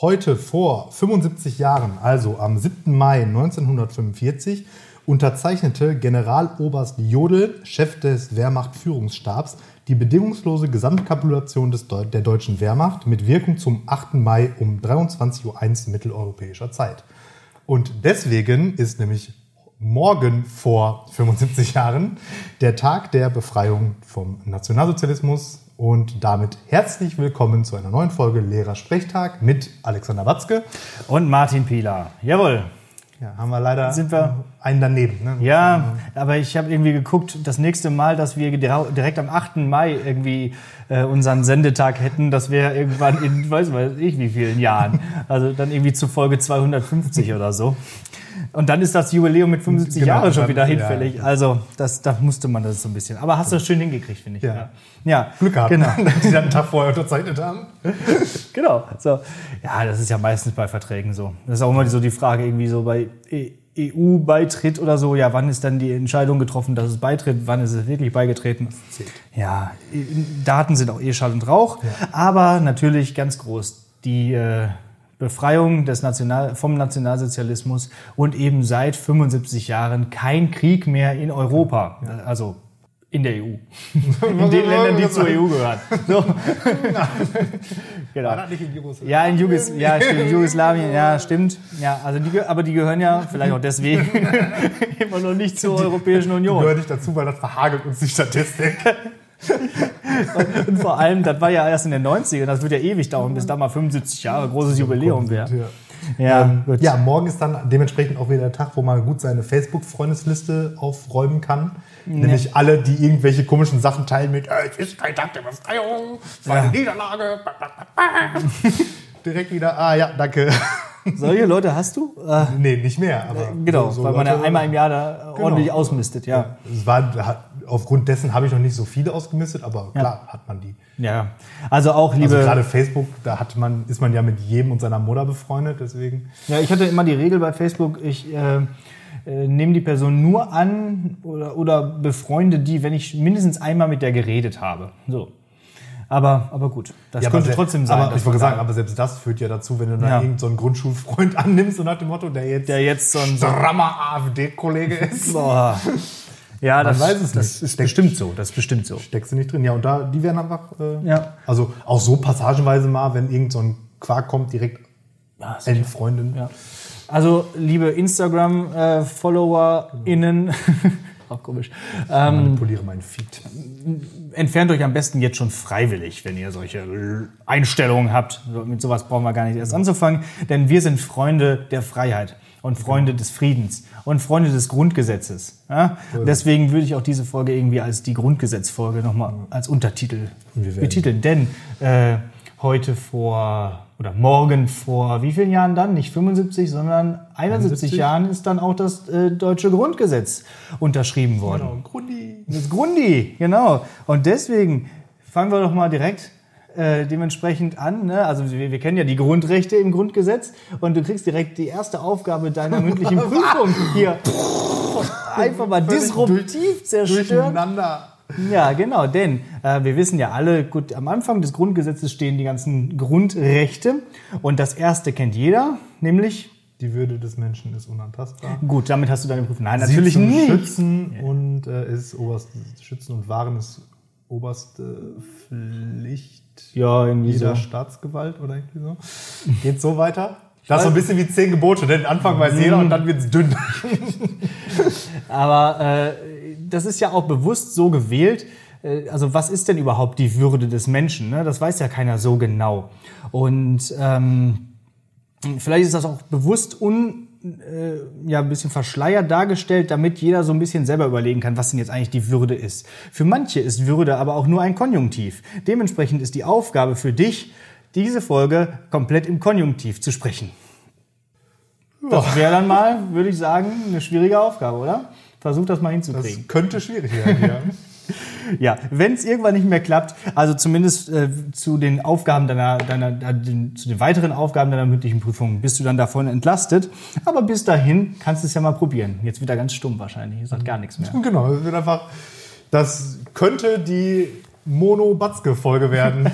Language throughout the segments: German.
Heute vor 75 Jahren, also am 7. Mai 1945, unterzeichnete Generaloberst Jodl, Chef des Wehrmacht-Führungsstabs, die bedingungslose Gesamtkapitulation des Deu der deutschen Wehrmacht mit Wirkung zum 8. Mai um 23.01 Uhr mitteleuropäischer Zeit. Und deswegen ist nämlich morgen vor 75 Jahren der Tag der Befreiung vom Nationalsozialismus. Und damit herzlich willkommen zu einer neuen Folge Lehrersprechtag mit Alexander Watzke. Und Martin Pieler. Jawohl. Ja, haben wir leider Sind wir- einen daneben. Ne? Ja, aber ich habe irgendwie geguckt, das nächste Mal, dass wir direkt am 8. Mai irgendwie äh, unseren Sendetag hätten, das wäre irgendwann in, weiß weiß ich wie vielen Jahren. Also dann irgendwie zu Folge 250 oder so. Und dann ist das Jubiläum mit 75 Genau, Jahren schon wieder ja. hinfällig. Also das, da musste man das so ein bisschen. Aber hast du schön hingekriegt, finde ich. Ja. ja. Glück gehabt, Genau. dass die dann einen Tag vorher unterzeichnet haben. Genau. So. Ja, das ist ja meistens bei Verträgen so. Das ist auch immer so die Frage irgendwie so bei EU-Beitritt oder so. Ja, wann ist dann die Entscheidung getroffen, dass es beitritt? Wann ist es wirklich beigetreten? Ja, Daten sind auch eh Schall und Rauch. Aber natürlich ganz groß die äh, Befreiung des National vom Nationalsozialismus und eben seit 75 Jahren kein Krieg mehr in Europa. Also in der EU. In den Ländern, die zur EU gehören. So. genau. War das nicht in Jugoslawien? Ja, in Jugos ja, in Jugoslawien, ja, stimmt. Ja, also die, aber die gehören ja, vielleicht auch deswegen, immer noch nicht zur Europäischen Union. Gehört nicht dazu, weil das verhagelt uns die Statistik. Und vor allem, das war ja erst in den 90ern, das wird ja ewig dauern, bis da mal 75 Jahre großes Jubiläum wäre. Ja. Ähm, ja, morgen ist dann dementsprechend auch wieder der Tag, wo man gut seine Facebook-Freundesliste aufräumen kann. Nämlich alle, die irgendwelche komischen Sachen teilen mit, es ist kein Tag der Befreiung, es war eine Niederlage. Direkt wieder, ah ja, danke. Solche Leute hast du? Äh, nee, nicht mehr. Aber genau, so weil man ja Leute- einmal im Jahr da ordentlich Genau. ausmistet, ja. Es war, aufgrund dessen habe ich noch nicht so viele ausgemistet, aber klar hat man die. Ja, also auch liebe... Also gerade Facebook, da hat man, ist man ja mit jedem und seiner Mutter befreundet, deswegen. Ja, ich hatte immer die Regel bei Facebook, ich äh, äh, nehme die Person nur an oder, oder befreunde die, wenn ich mindestens einmal mit der geredet habe. So. Aber, aber gut, das Ja, könnte trotzdem sein. Aber ich wollte man sagen, aber selbst das führt ja dazu, wenn du dann Ja. irgendeinen so Grundschulfreund annimmst und nach dem Motto, der jetzt der jetzt so ein... Strammer AfD-Kollege ist. boah. Ja, das, weiß es das nicht. ist bestimmt so. Das ist bestimmt so. Steckst du nicht drin. Ja, und da, die werden einfach, äh, Ja. also auch so passagenweise mal, wenn irgend so ein Quark kommt, direkt Ja, sicher. Endfreundin. Ja. Also, liebe Instagram-FollowerInnen, auch komisch, ähm, Manipuliere meinen Feed. entfernt euch am besten jetzt schon freiwillig, wenn ihr solche Einstellungen habt. So, Mit sowas brauchen wir gar nicht erst anzufangen, denn wir sind Freunde der Freiheit und Freunde des Friedens und Freunde des Grundgesetzes. Ja? Deswegen würde ich auch diese Folge irgendwie als die Grundgesetzfolge nochmal als Untertitel betiteln. Denn äh, heute vor oder morgen vor wie vielen Jahren dann? Nicht 75, sondern 71, 71? Jahren ist dann auch das äh, deutsche Grundgesetz unterschrieben worden. Genau, Grundi. Das Grundi, genau. Und deswegen fangen wir doch mal direkt äh, dementsprechend an. Ne? Also wir, wir kennen ja die Grundrechte im Grundgesetz und du kriegst direkt die erste Aufgabe deiner mündlichen Prüfung hier. Einfach mal disruptiv zerstören. Durcheinander. Ja, genau, denn äh, wir wissen ja alle, gut, am Anfang des Grundgesetzes stehen die ganzen Grundrechte und das erste kennt jeder, nämlich, Die Würde des Menschen ist unantastbar. gut, damit hast du deine Prüfung. Nein, Sie natürlich zum nicht. Schützen und äh, ist oberst, Schützen und Wahren ist oberste Pflicht Ja, irgendwie jeder so. Staatsgewalt oder irgendwie so. Geht so weiter? Das ist so ein bisschen wie zehn Gebote, denn Anfang weiß jeder und dann wird's dünn. Aber äh, das ist ja auch bewusst so gewählt. Äh, Also was ist denn überhaupt die Würde des Menschen? Ne? Das weiß ja keiner so genau. Und ähm, vielleicht ist das auch bewusst un, äh, ja, ein bisschen verschleiert dargestellt, damit jeder so ein bisschen selber überlegen kann, was denn jetzt eigentlich die Würde ist. Für manche ist Würde aber auch nur ein Konjunktiv. Dementsprechend ist die Aufgabe für dich, diese Folge komplett im Konjunktiv zu sprechen. Das wäre dann mal, würde ich sagen, eine schwierige Aufgabe, oder? Versuch das mal Das hinzukriegen. könnte schwierig werden, ja. Ja, wenn es irgendwann nicht mehr klappt, also zumindest äh, zu den Aufgaben deiner, deiner, äh, den, zu den weiteren Aufgaben deiner mündlichen Prüfung bist du dann davon entlastet. Aber bis dahin kannst du es ja mal probieren. Jetzt wird er ganz stumm wahrscheinlich, es hat gar nichts mehr. genau, es wird einfach, das könnte die Mono-Batzke-Folge werden.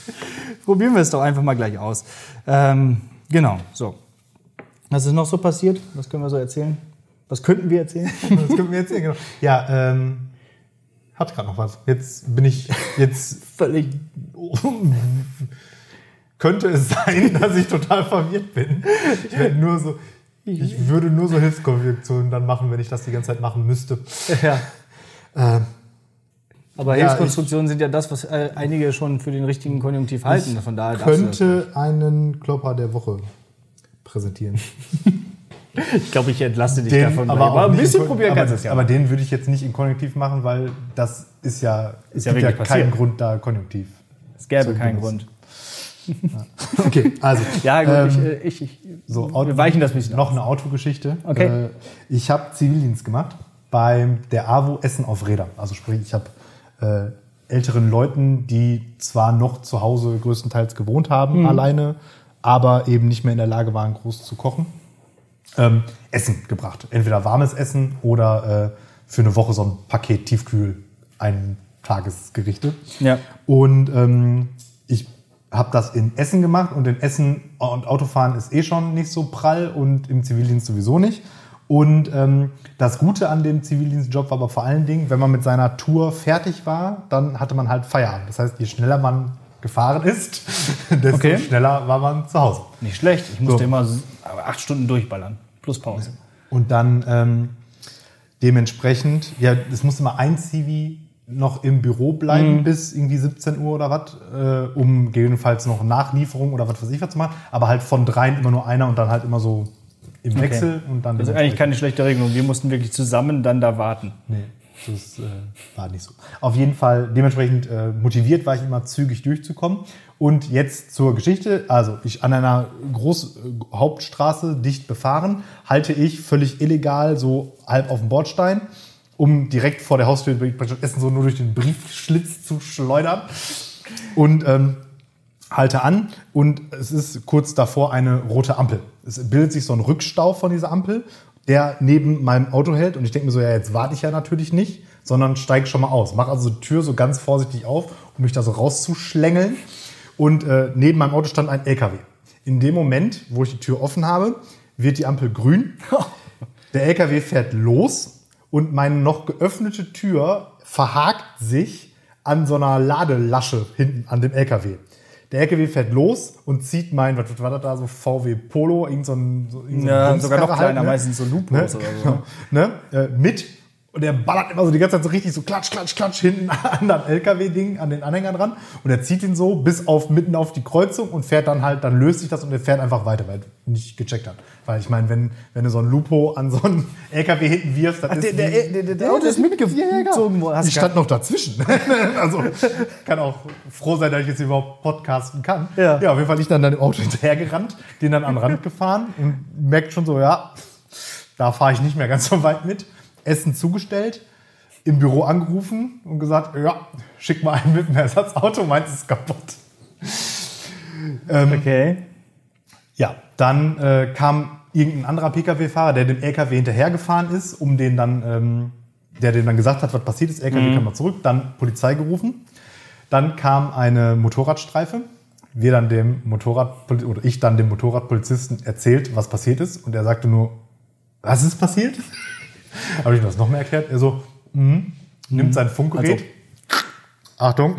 probieren wir es doch einfach mal gleich aus. Ähm, genau, so. Was ist noch so passiert? Was können wir so erzählen? Was könnten wir erzählen? Das können wir sehen, genau. Ja, ähm, hat gerade noch was. Jetzt bin ich, jetzt Völlig. könnte es sein, dass ich total verwirrt bin. Ich, werde nur so, ich würde nur so Hilfskonjunktionen dann machen, wenn ich das die ganze Zeit machen müsste. Ja. Ähm, Aber Ja, Hilfskonstruktionen sind ja das, was äh, einige schon für den richtigen Konjunktiv halten. Von daher könnte einen Klopper der Woche präsentieren. Ich glaube, ich entlasse dich Den davon. aber, auch ein bisschen probieren aber, kannst du es ja. Aber den würde ich jetzt nicht in Konjunktiv machen, weil das ist ja, es ja gibt ja keinen passiert. Grund da Konjunktiv. es gäbe keinen. Grund. Okay, also. Ja, gut, ähm, ich, äh, ich, ich, So, wir weichen das ein bisschen Noch aus. eine Autogeschichte. Okay. Äh, ich habe Zivildienst gemacht beim der AWO Essen auf Rädern. Also sprich, ich habe äh, älteren Leuten, die zwar noch zu Hause größtenteils gewohnt haben, Mhm. alleine, aber eben nicht mehr in der Lage waren, groß zu kochen, ähm, Essen gebracht. Entweder warmes Essen oder äh, für eine Woche so ein Paket Tiefkühl, ein Tagesgerichte. Ja. Und ähm, ich habe das in Essen gemacht und in Essen und Autofahren ist eh schon nicht so prall und im Zivildienst sowieso nicht. Und ähm, das Gute an dem Zivildienstjob war aber vor allen Dingen, wenn man mit seiner Tour fertig war, dann hatte man halt Feierabend. Das heißt, je schneller man gefahren ist, desto Okay. schneller war man zu Hause. Nicht schlecht. Ich musste So. immer acht Stunden durchballern. Plus Pause. Und dann ähm, dementsprechend, ja, es musste mal ein Zivi noch im Büro bleiben bis irgendwie 17 Uhr oder was, äh, um gegebenenfalls noch Nachlieferung oder was weiß ich was zu machen. Aber halt von dreien immer nur einer und dann halt immer so im Wechsel und dann. Das ist eigentlich keine schlechte Regelung. Wir mussten wirklich zusammen dann da warten. Nee, das äh, war nicht so. Auf jeden Fall, dementsprechend äh, motiviert war ich immer zügig durchzukommen. Und jetzt zur Geschichte. Also, ich an einer Groß äh, Hauptstraße dicht befahren, halte ich völlig illegal so halb auf dem Bordstein, um direkt vor der Haustür Essen so nur durch den Briefschlitz zu schleudern. Und ähm, halte an und es ist kurz davor eine rote Ampel. Es bildet sich so ein Rückstau von dieser Ampel, der neben meinem Auto hält und ich denke mir so, ja, jetzt warte ich ja natürlich nicht, sondern steige schon mal aus. Mache also die Tür so ganz vorsichtig auf, um mich da so rauszuschlängeln und äh, neben meinem Auto stand ein LKW. In dem Moment, wo ich die Tür offen habe, wird die Ampel grün. Der LKW fährt los und meine noch geöffnete Tür verhakt sich an so einer Ladelasche hinten an dem LKW. Der LKW fährt los und zieht mein, was war das da, so VW Polo, irgend so ein, so, irgend so ein Ja, sogar noch Bumskarre kleiner, ne? meistens so Lupus ne? oder so. Genau. Ne? Äh, mit und der ballert immer so die ganze Zeit so richtig so klatsch, klatsch, klatsch hinten an das LKW-Ding, an den Anhängern dran. Und er zieht ihn so bis auf mitten auf die Kreuzung und fährt dann halt, dann löst sich das und er fährt einfach weiter, weil er nicht gecheckt hat. Weil ich meine, wenn, wenn du so ein Lupo an so einen LKW hinten wirfst, dann ist der- der- der- der- Auto ist mitgezogen worden. Ich stand noch dazwischen. also kann auch froh sein, dass ich jetzt überhaupt podcasten kann. Ja. ja auf jeden Fall ich dann dann im Auto hinterhergerannt, den dann an den Rand gefahren und merkt schon so, ja, da fahre ich nicht mehr ganz so weit mit. Essen zugestellt, im Büro angerufen und gesagt, ja, schick mal einen mit dem Ersatzauto, meins ist kaputt. Okay. Ja, dann äh, kam irgendein anderer Pkw-Fahrer, der dem LKW hinterhergefahren ist, um den dann, ähm, der dem dann gesagt hat, was passiert ist. LKW kam mal zurück, dann Polizei gerufen. Dann kam eine Motorradstreife. Wir dann dem Motorrad oder ich dann dem Motorradpolizisten erzählt, was passiert ist, und er sagte nur, was ist passiert? Habe ich ihm das noch mehr erklärt. Er so, mhm. nimmt sein Funkgerät. Achtung.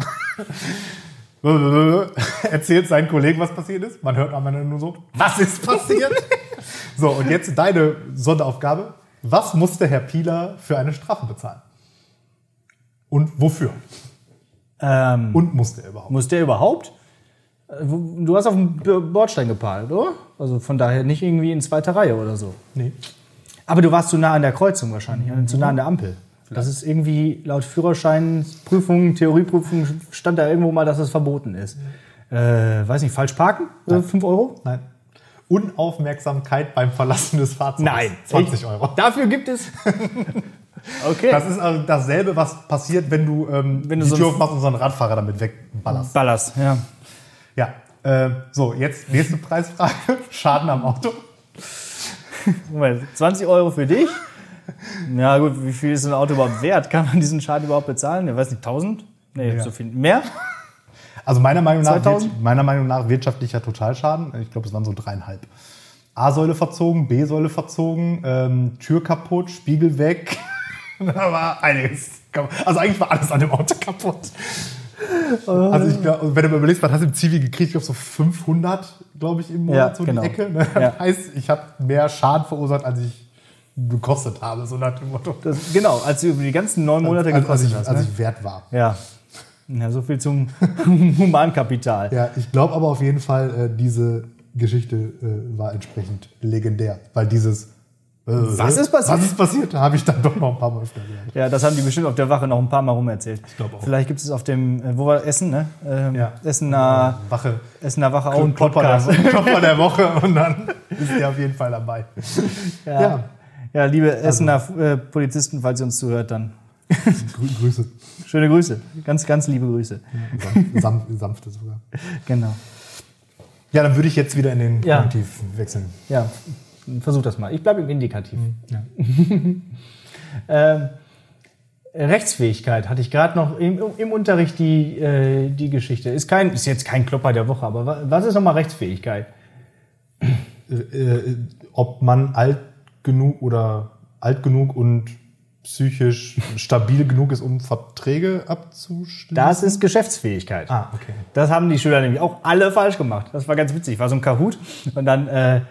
erzählt seinen Kollegen, was passiert ist. Man hört am Ende nur so, was ist passiert? so, und jetzt deine Sonderaufgabe. Was musste Herr Pieler für eine Strafe bezahlen? Und wofür? Ähm, Und musste er überhaupt? muss der überhaupt? Äh, Du hast auf dem Bordstein geparkt, oder? Also von daher nicht irgendwie in zweiter Reihe oder so. Nee. Aber du warst zu nah an der Kreuzung wahrscheinlich, also zu nah an der Ampel. Das ist irgendwie laut Führerscheinprüfung, Theorieprüfung stand da irgendwo mal, dass das verboten ist. Äh, weiß nicht, falsch parken? Äh, 5 Euro? Nein. Unaufmerksamkeit beim Verlassen des Fahrzeugs. 20 Echt? Euro. Dafür gibt es. Okay. Das ist also dasselbe, was passiert, wenn du, ähm, Wenn du die so Tür aufmachst und so einen Radfahrer damit wegballerst. Ballast, ja. Ja. Äh, so, jetzt nächste Preisfrage. Schaden am Auto. Moment, 20 Euro für dich? Ja gut, wie viel ist ein Auto überhaupt wert? Kann man diesen Schaden überhaupt bezahlen? Ich weiß nicht, 1000? Nee, Ja. so viel. Mehr? Also meiner Meinung nach, 2000? wird, meiner Meinung nach wirtschaftlicher Totalschaden. Ich glaube, es waren so dreieinhalb. A-Säule verzogen, B-Säule verzogen, ähm, Tür kaputt, Spiegel weg. da war einiges. kaputt. Also eigentlich war alles an dem Auto kaputt. Also ich glaube, wenn du mal überlegst, was hast du im Zivi gekriegt? Ich glaube so 500, glaube ich, im Monat Ja, so genau. die Ecke. Ne? Das Ja. heißt, ich habe mehr Schaden verursacht, als ich gekostet habe, so nach dem Motto. Das, genau, als du über die ganzen neun Monate als, als, gekostet ich, hast. als Ne? ich wert war. Ja. ja, so viel zum Humankapital. Ja, ich glaube aber auf jeden Fall, äh, diese Geschichte äh, war entsprechend legendär. Weil dieses Was ist passiert? Was ist passiert? Da habe ich dann doch noch ein paar Mal öfter gehört. Ja, das haben die bestimmt auf der Wache noch ein paar Mal rumerzählt. Ich glaub auch. Vielleicht gibt es auf dem, äh, wo war Essen, ne? Ähm, Ja. Essener, Wache. Essener Wache auch ein der, Podcast. Klopper der Woche und dann ist der auf jeden Fall dabei. Ja. Ja. ja, liebe Essener äh, Polizisten, falls ihr uns zuhört, dann Grü Grüße. schöne Grüße. Ganz, ganz liebe Grüße. Sam sanfte sogar. Genau. Ja, dann würde ich jetzt wieder in den Ja. Konjunktiv wechseln. Ja, versuch das mal. Ich bleibe im Indikativ. Ja. Ähm, Rechtsfähigkeit hatte ich gerade noch im, im Unterricht die, äh, die Geschichte. Ist, kein, ist jetzt kein Klopper der Woche, aber wa- was ist nochmal Rechtsfähigkeit? Äh, äh, ob man alt genug oder alt genug und psychisch stabil genug ist, um Verträge abzuschließen. Das ist Geschäftsfähigkeit. ah, okay. Das haben die Schüler nämlich auch alle falsch gemacht. Das war ganz witzig. War so ein Kahoot. Und dann, äh,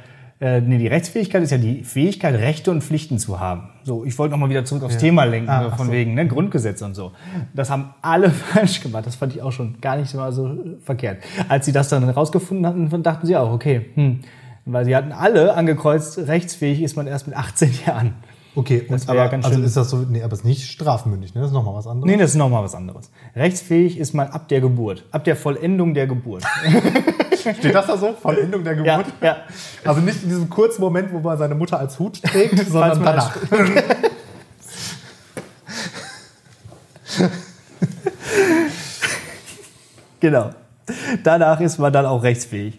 äh, nee, die Rechtsfähigkeit ist ja die Fähigkeit, Rechte und Pflichten zu haben. So, ich wollte nochmal wieder zurück aufs Thema lenken, Ah, von so. wegen ne, Grundgesetz und so. Das haben alle falsch gemacht. Das fand ich auch schon gar nicht mal so verkehrt. Als sie das dann herausgefunden hatten, dachten sie auch, okay, hm, weil sie hatten alle angekreuzt, rechtsfähig ist man erst mit 18 Jahren. Okay, Das ja aber, ganz also schön. ist das so, nee, aber es ist nicht strafmündig, ne? Das ist nochmal was anderes. Nee, das ist nochmal was anderes. Rechtsfähig ist man ab der Geburt, ab der Vollendung der Geburt. Steht das da so? Vollendung der ja, Geburt? ja. Also nicht in diesem kurzen Moment, wo man seine Mutter als Hut trägt, sondern danach. Genau. Danach ist man dann auch rechtsfähig.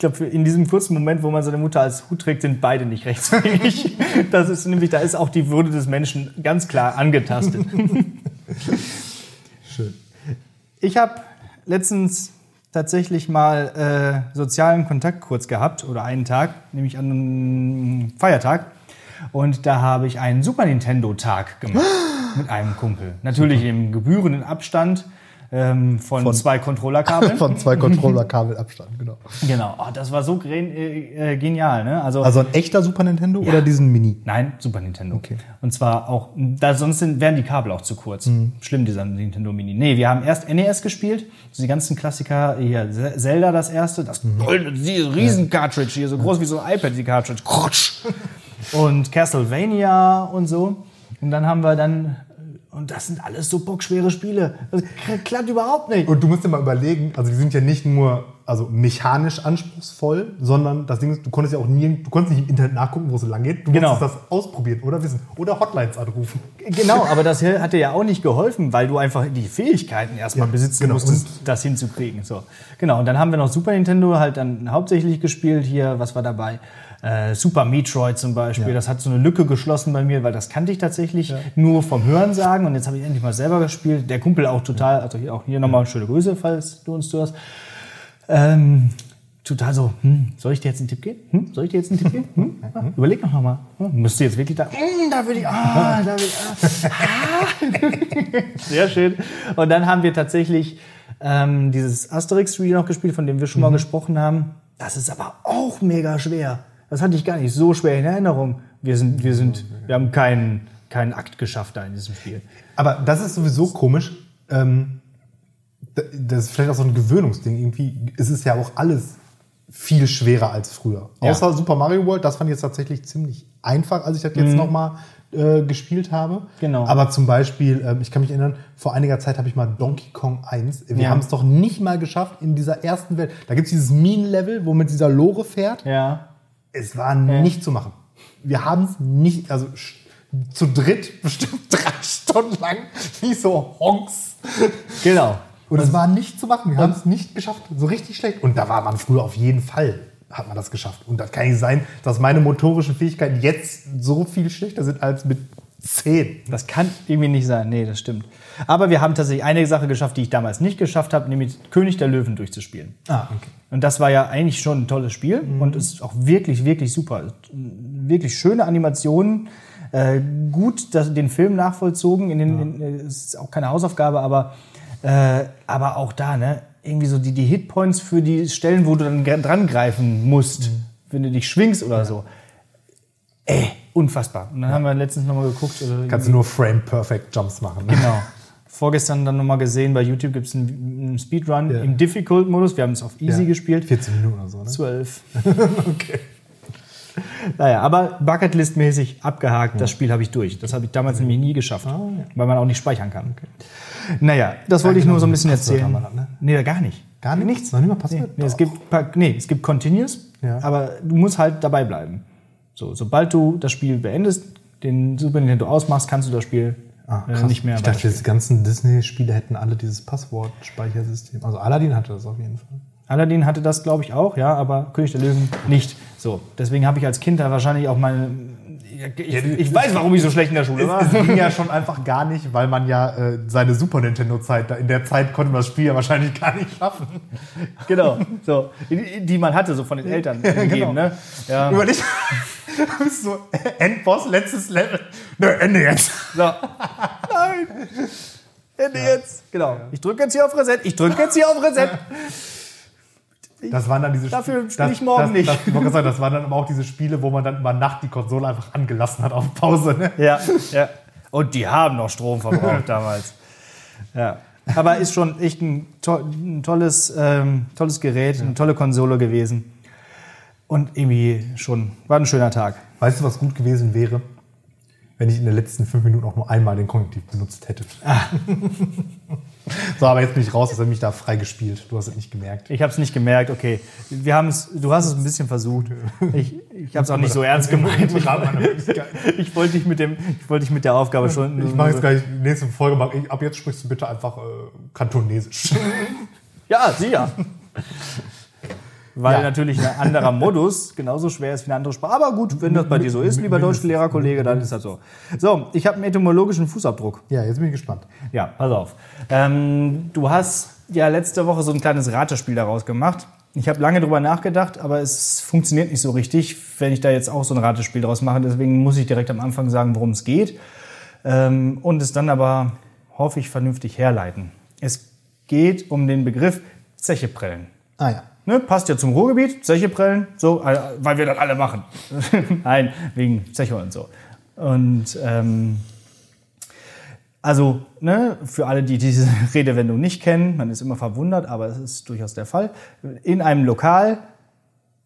Ich glaube, in diesem kurzen Moment, wo man seine Mutter als Hut trägt, sind beide nicht rechtsfähig. Das ist nämlich, da ist auch die Würde des Menschen ganz klar angetastet. Schön. Ich habe letztens tatsächlich mal äh, sozialen Kontakt kurz gehabt oder einen Tag, nämlich an einem Feiertag. Und da habe ich einen Super Nintendo Tag gemacht mit einem Kumpel. Natürlich im gebührenden Abstand ähm, von, zwei Controllerkabeln. Von zwei Controller-Kabel Abstand, genau. Genau, oh, das war so äh, äh, genial. Ne? Also, Also ein echter Super Nintendo oder diesen Mini? nein, Super Nintendo. Okay. Und zwar auch, da sonst sind, wären die Kabel auch zu kurz. Schlimm, dieser Nintendo Mini. Nee, wir haben erst NES gespielt, so die ganzen Klassiker, hier Ze- Zelda das erste, das goldene, die riesen Cartridge, hier so groß wie so ein iPad, die Cartridge. Krutsch. Und Castlevania und so. Und dann haben wir dann, und das sind alles so bockschwere Spiele. Das klappt überhaupt nicht. Und du musst dir mal überlegen, also die sind ja nicht nur also mechanisch anspruchsvoll, sondern das Ding ist, du konntest ja auch nie, du konntest nicht im Internet nachgucken, wo es lang geht. Du Genau. musstest das ausprobieren oder wissen oder Hotlines anrufen. Genau, aber das hat dir ja auch nicht geholfen, weil du einfach die Fähigkeiten erstmal Ja, besitzen genau. musstest, das hinzukriegen. So. Genau, und dann haben wir noch Super Nintendo halt dann hauptsächlich gespielt. Hier, was war dabei? Äh, Super Metroid zum Beispiel. Ja. Das hat so eine Lücke geschlossen bei mir, weil das kannte ich tatsächlich nur vom Hören sagen. Und jetzt habe ich endlich mal selber gespielt. Der Kumpel auch total, also hier, auch hier nochmal schöne Grüße, falls du uns zuhörst. Ähm, total so, hm, soll ich dir jetzt einen Tipp geben? Hm, soll ich dir jetzt einen Tipp geben? Hm? Ah, überleg noch mal. Hm, müsst ihr jetzt wirklich da, hm, da will ich, ah, da will ich, ah. Sehr schön. Und dann haben wir tatsächlich ähm, dieses Asterix-Spiel noch gespielt, von dem wir schon mal gesprochen haben. Das ist aber auch mega schwer. Das hatte ich gar nicht so schwer in Erinnerung. Wir sind, wir sind, wir haben keinen, keinen Akt geschafft da in diesem Spiel. Aber das ist sowieso komisch. Ähm, das ist vielleicht auch so ein Gewöhnungsding. Irgendwie ist es ja auch alles viel schwerer als früher. Ja. Außer Super Mario World, das fand ich jetzt tatsächlich ziemlich einfach, als ich das jetzt noch mal äh, gespielt habe. Genau. Aber zum Beispiel, ähm, ich kann mich erinnern, vor einiger Zeit habe ich mal Donkey Kong 1. Wir Ja. haben es doch nicht mal geschafft in dieser ersten Welt. Da gibt es dieses Minen-Level, wo man mit dieser Lore fährt. Ja. Es war nicht zu machen. Wir haben es nicht, also zu dritt bestimmt drei Stunden lang, wie so Honks. Genau. Und es war nicht zu machen. Wir haben es nicht geschafft. So richtig schlecht. Und da war man früher auf jeden Fall, hat man das geschafft. Und das kann nicht sein, dass meine motorischen Fähigkeiten jetzt so viel schlechter sind als mit 10. Das kann irgendwie nicht sein. Nee, das stimmt. Aber wir haben tatsächlich eine Sache geschafft, die ich damals nicht geschafft habe, nämlich König der Löwen durchzuspielen. Ah, okay. Und das war ja eigentlich schon ein tolles Spiel und ist auch wirklich, wirklich super. Wirklich schöne Animationen, äh, gut das, den Film nachvollzogen. In den, in, äh, es ist auch keine Hausaufgabe, aber, äh, aber auch da, ne? Irgendwie so die, die Hitpoints für die Stellen, wo du dann dran greifen musst, wenn du dich schwingst oder so. Ey, unfassbar. Und dann haben wir letztens nochmal geguckt. Oder Kannst du nur Frame-Perfect Jumps machen. Ne? Genau. Vorgestern dann nochmal gesehen, bei YouTube gibt es einen, einen Speedrun Ja. im Difficult-Modus. Wir haben es auf Easy Ja. gespielt. 14 Minuten oder so, ne? Zwölf. Okay. Naja, aber Bucketlist-mäßig abgehakt, das Spiel habe ich durch. Das habe ich damals nämlich nie geschafft, Ah, weil man auch nicht speichern kann. Naja, das wollte ich genau, nur so ein bisschen Passwort erzählen. das, ne? Nee, gar nicht. Gar nicht? Nichts. Noch nicht mal Nee, Passwort? nee, es Doch. gibt, nee, es gibt Continuous, Ja. aber du musst halt dabei bleiben. So, sobald du das Spiel beendest, den Super Nintendo ausmachst, kannst du das Spiel Ah, äh, krass. nicht mehr ich dachte, diese ganzen Disney-Spiele hätten alle dieses Passwortspeichersystem. Also Aladdin hatte das auf jeden Fall. Aladdin hatte das, glaube ich, auch, ja, aber König der Löwen nicht. So, deswegen habe ich als Kind da wahrscheinlich auch meine. Ich, ich weiß, warum ich so schlecht in der Schule war. Es ging ja schon einfach gar nicht, weil man ja äh, seine Super Nintendo-Zeit, da- in der Zeit konnte man das Spiel ja wahrscheinlich gar nicht schaffen. Genau, so, die, die man hatte, so von den Eltern gegeben, genau. ne? Ja. Überleg, du bist so Endboss, letztes Level. Nö, Ende jetzt. So. Nein! Ende jetzt! Genau. Ich drücke jetzt hier auf Reset, ich drücke jetzt hier auf Reset. Das waren dann diese Dafür das- spiel ich morgen das, nicht. Das, ich gerade sagen, das waren dann aber auch diese Spiele, wo man dann über Nacht die Konsole einfach angelassen hat auf Pause. Ne? Ja, ja. Und die haben noch Strom verbraucht damals. Ja. Aber ist schon echt ein, to ein tolles, ähm, tolles Gerät, eine tolle Konsole gewesen. Und irgendwie schon, war ein schöner Tag. Weißt du, was gut gewesen wäre? Wenn ich in den letzten fünf Minuten auch nur einmal den Konjunktiv benutzt hätte. Ah. so, aber jetzt bin ich raus, dass er mich da frei gespielt. Du hast es nicht gemerkt. Ich habe es nicht gemerkt, okay. Wir du hast es ein bisschen versucht. Ich, ich habe es auch nicht so ernst gemeint. Ich, ich wollte dich mit dem, ich wollte dich mit der Aufgabe schon. Ich mache jetzt gleich die nächste Folge. Mach, ich, ab jetzt sprichst du bitte einfach äh, Kantonesisch. Ja, sicher. Weil Ja. natürlich ein anderer Modus genauso schwer ist wie eine andere Sprache. Aber gut, wenn das bei dir so ist, lieber Deutschlehrerkollege, dann ist das so. So, ich habe einen etymologischen Fußabdruck. ja, jetzt bin ich gespannt. Ja, pass auf. Ähm, du hast ja letzte Woche so ein kleines Ratespiel daraus gemacht. Ich habe lange drüber nachgedacht, aber es funktioniert nicht so richtig, wenn ich da jetzt auch so ein Ratespiel draus mache. Deswegen muss ich direkt am Anfang sagen, worum es geht. Ähm, und es dann aber, hoffe ich, vernünftig herleiten. Es geht um den Begriff Zecheprellen. Ah ja. Ne, passt ja zum Ruhrgebiet, Zecheprellen, so, äh, weil wir das alle machen. Nein, wegen Zeche und so. Und ähm, also, ne, für alle, die diese Redewendung nicht kennen, man ist immer verwundert, aber es ist durchaus der Fall. In einem Lokal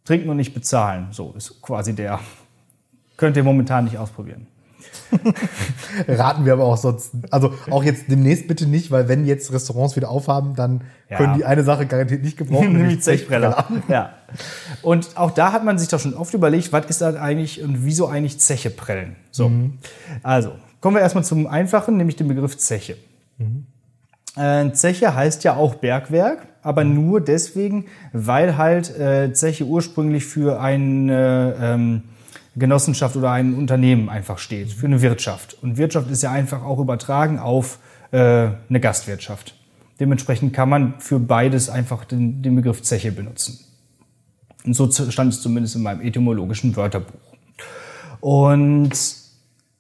trinken und nicht bezahlen. So ist quasi der. Könnt ihr momentan nicht ausprobieren. Raten wir aber auch sonst. Also auch jetzt demnächst bitte nicht, weil wenn jetzt Restaurants wieder aufhaben, dann Ja. können die eine Sache garantiert nicht gebrauchen. Nämlich Zechbreller. Ja. Und auch da hat man sich doch schon oft überlegt, was ist das eigentlich und wieso eigentlich Zeche prellen? So. Also, kommen wir erstmal zum Einfachen, nämlich den Begriff Zeche. Äh, Zeche heißt ja auch Bergwerk, aber nur deswegen, weil halt äh, Zeche ursprünglich für eine ähm, Genossenschaft oder ein Unternehmen einfach steht, für eine Wirtschaft. Und Wirtschaft ist ja einfach auch übertragen auf äh, eine Gastwirtschaft. Dementsprechend kann man für beides einfach den, den Begriff Zeche benutzen. Und so stand es zumindest in meinem etymologischen Wörterbuch. Und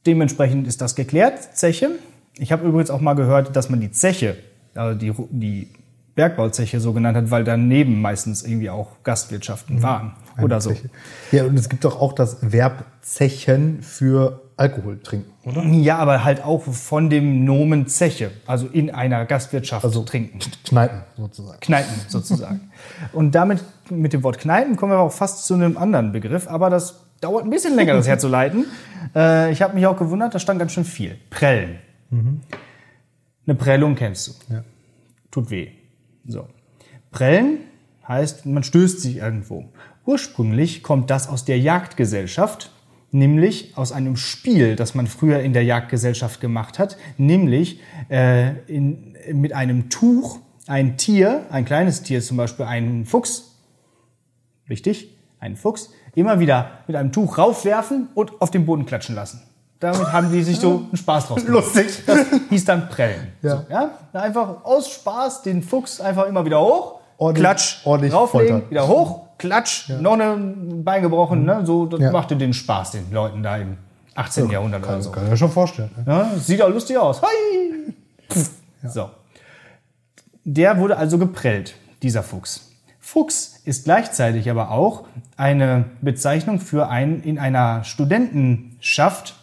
dementsprechend ist das geklärt, Zeche. Ich habe übrigens auch mal gehört, dass man die Zeche, also die, die Bergbauzeche so genannt hat, weil daneben meistens irgendwie auch Gastwirtschaften waren oder so. Zeche. Ja, und es gibt doch auch das Verb Zechen für Alkohol trinken, oder? Ja, aber halt auch von dem Nomen Zeche, also in einer Gastwirtschaft Also- trinken. Kneipen sozusagen. Kneipen sozusagen. Und damit, mit dem Wort Kneipen, kommen wir auch fast zu einem anderen Begriff, aber das dauert ein bisschen länger, das herzuleiten. Äh, ich habe mich auch gewundert, da stand ganz schön viel. Prellen. Eine Prellung kennst du. Ja. Tut weh. So. Prellen heißt, man stößt sich irgendwo. Ursprünglich kommt das aus der Jagdgesellschaft, nämlich aus einem Spiel, das man früher in der Jagdgesellschaft gemacht hat, nämlich äh, in, mit einem Tuch ein Tier, ein kleines Tier zum Beispiel, einen Fuchs, richtig, einen Fuchs, immer wieder mit einem Tuch raufwerfen und auf den Boden klatschen lassen. Damit haben die sich so einen Spaß draus gemacht. Lustig. Das hieß dann Prellen. Ja. So, ja? Einfach aus Spaß den Fuchs einfach immer wieder hoch, Ordentlich- klatsch, ordentlich drauflegen, foltern. wieder hoch, klatsch, noch ein Bein gebrochen. Ne? So, das Ja. machte den Spaß den Leuten da im 18. Jahrhundert oder so. Kann ich mir schon vorstellen. Ne? Ja, sieht auch lustig aus. Hi! So. Der wurde also geprellt, dieser Fuchs. Fuchs ist gleichzeitig aber auch eine Bezeichnung für ein in einer Studentenschaft,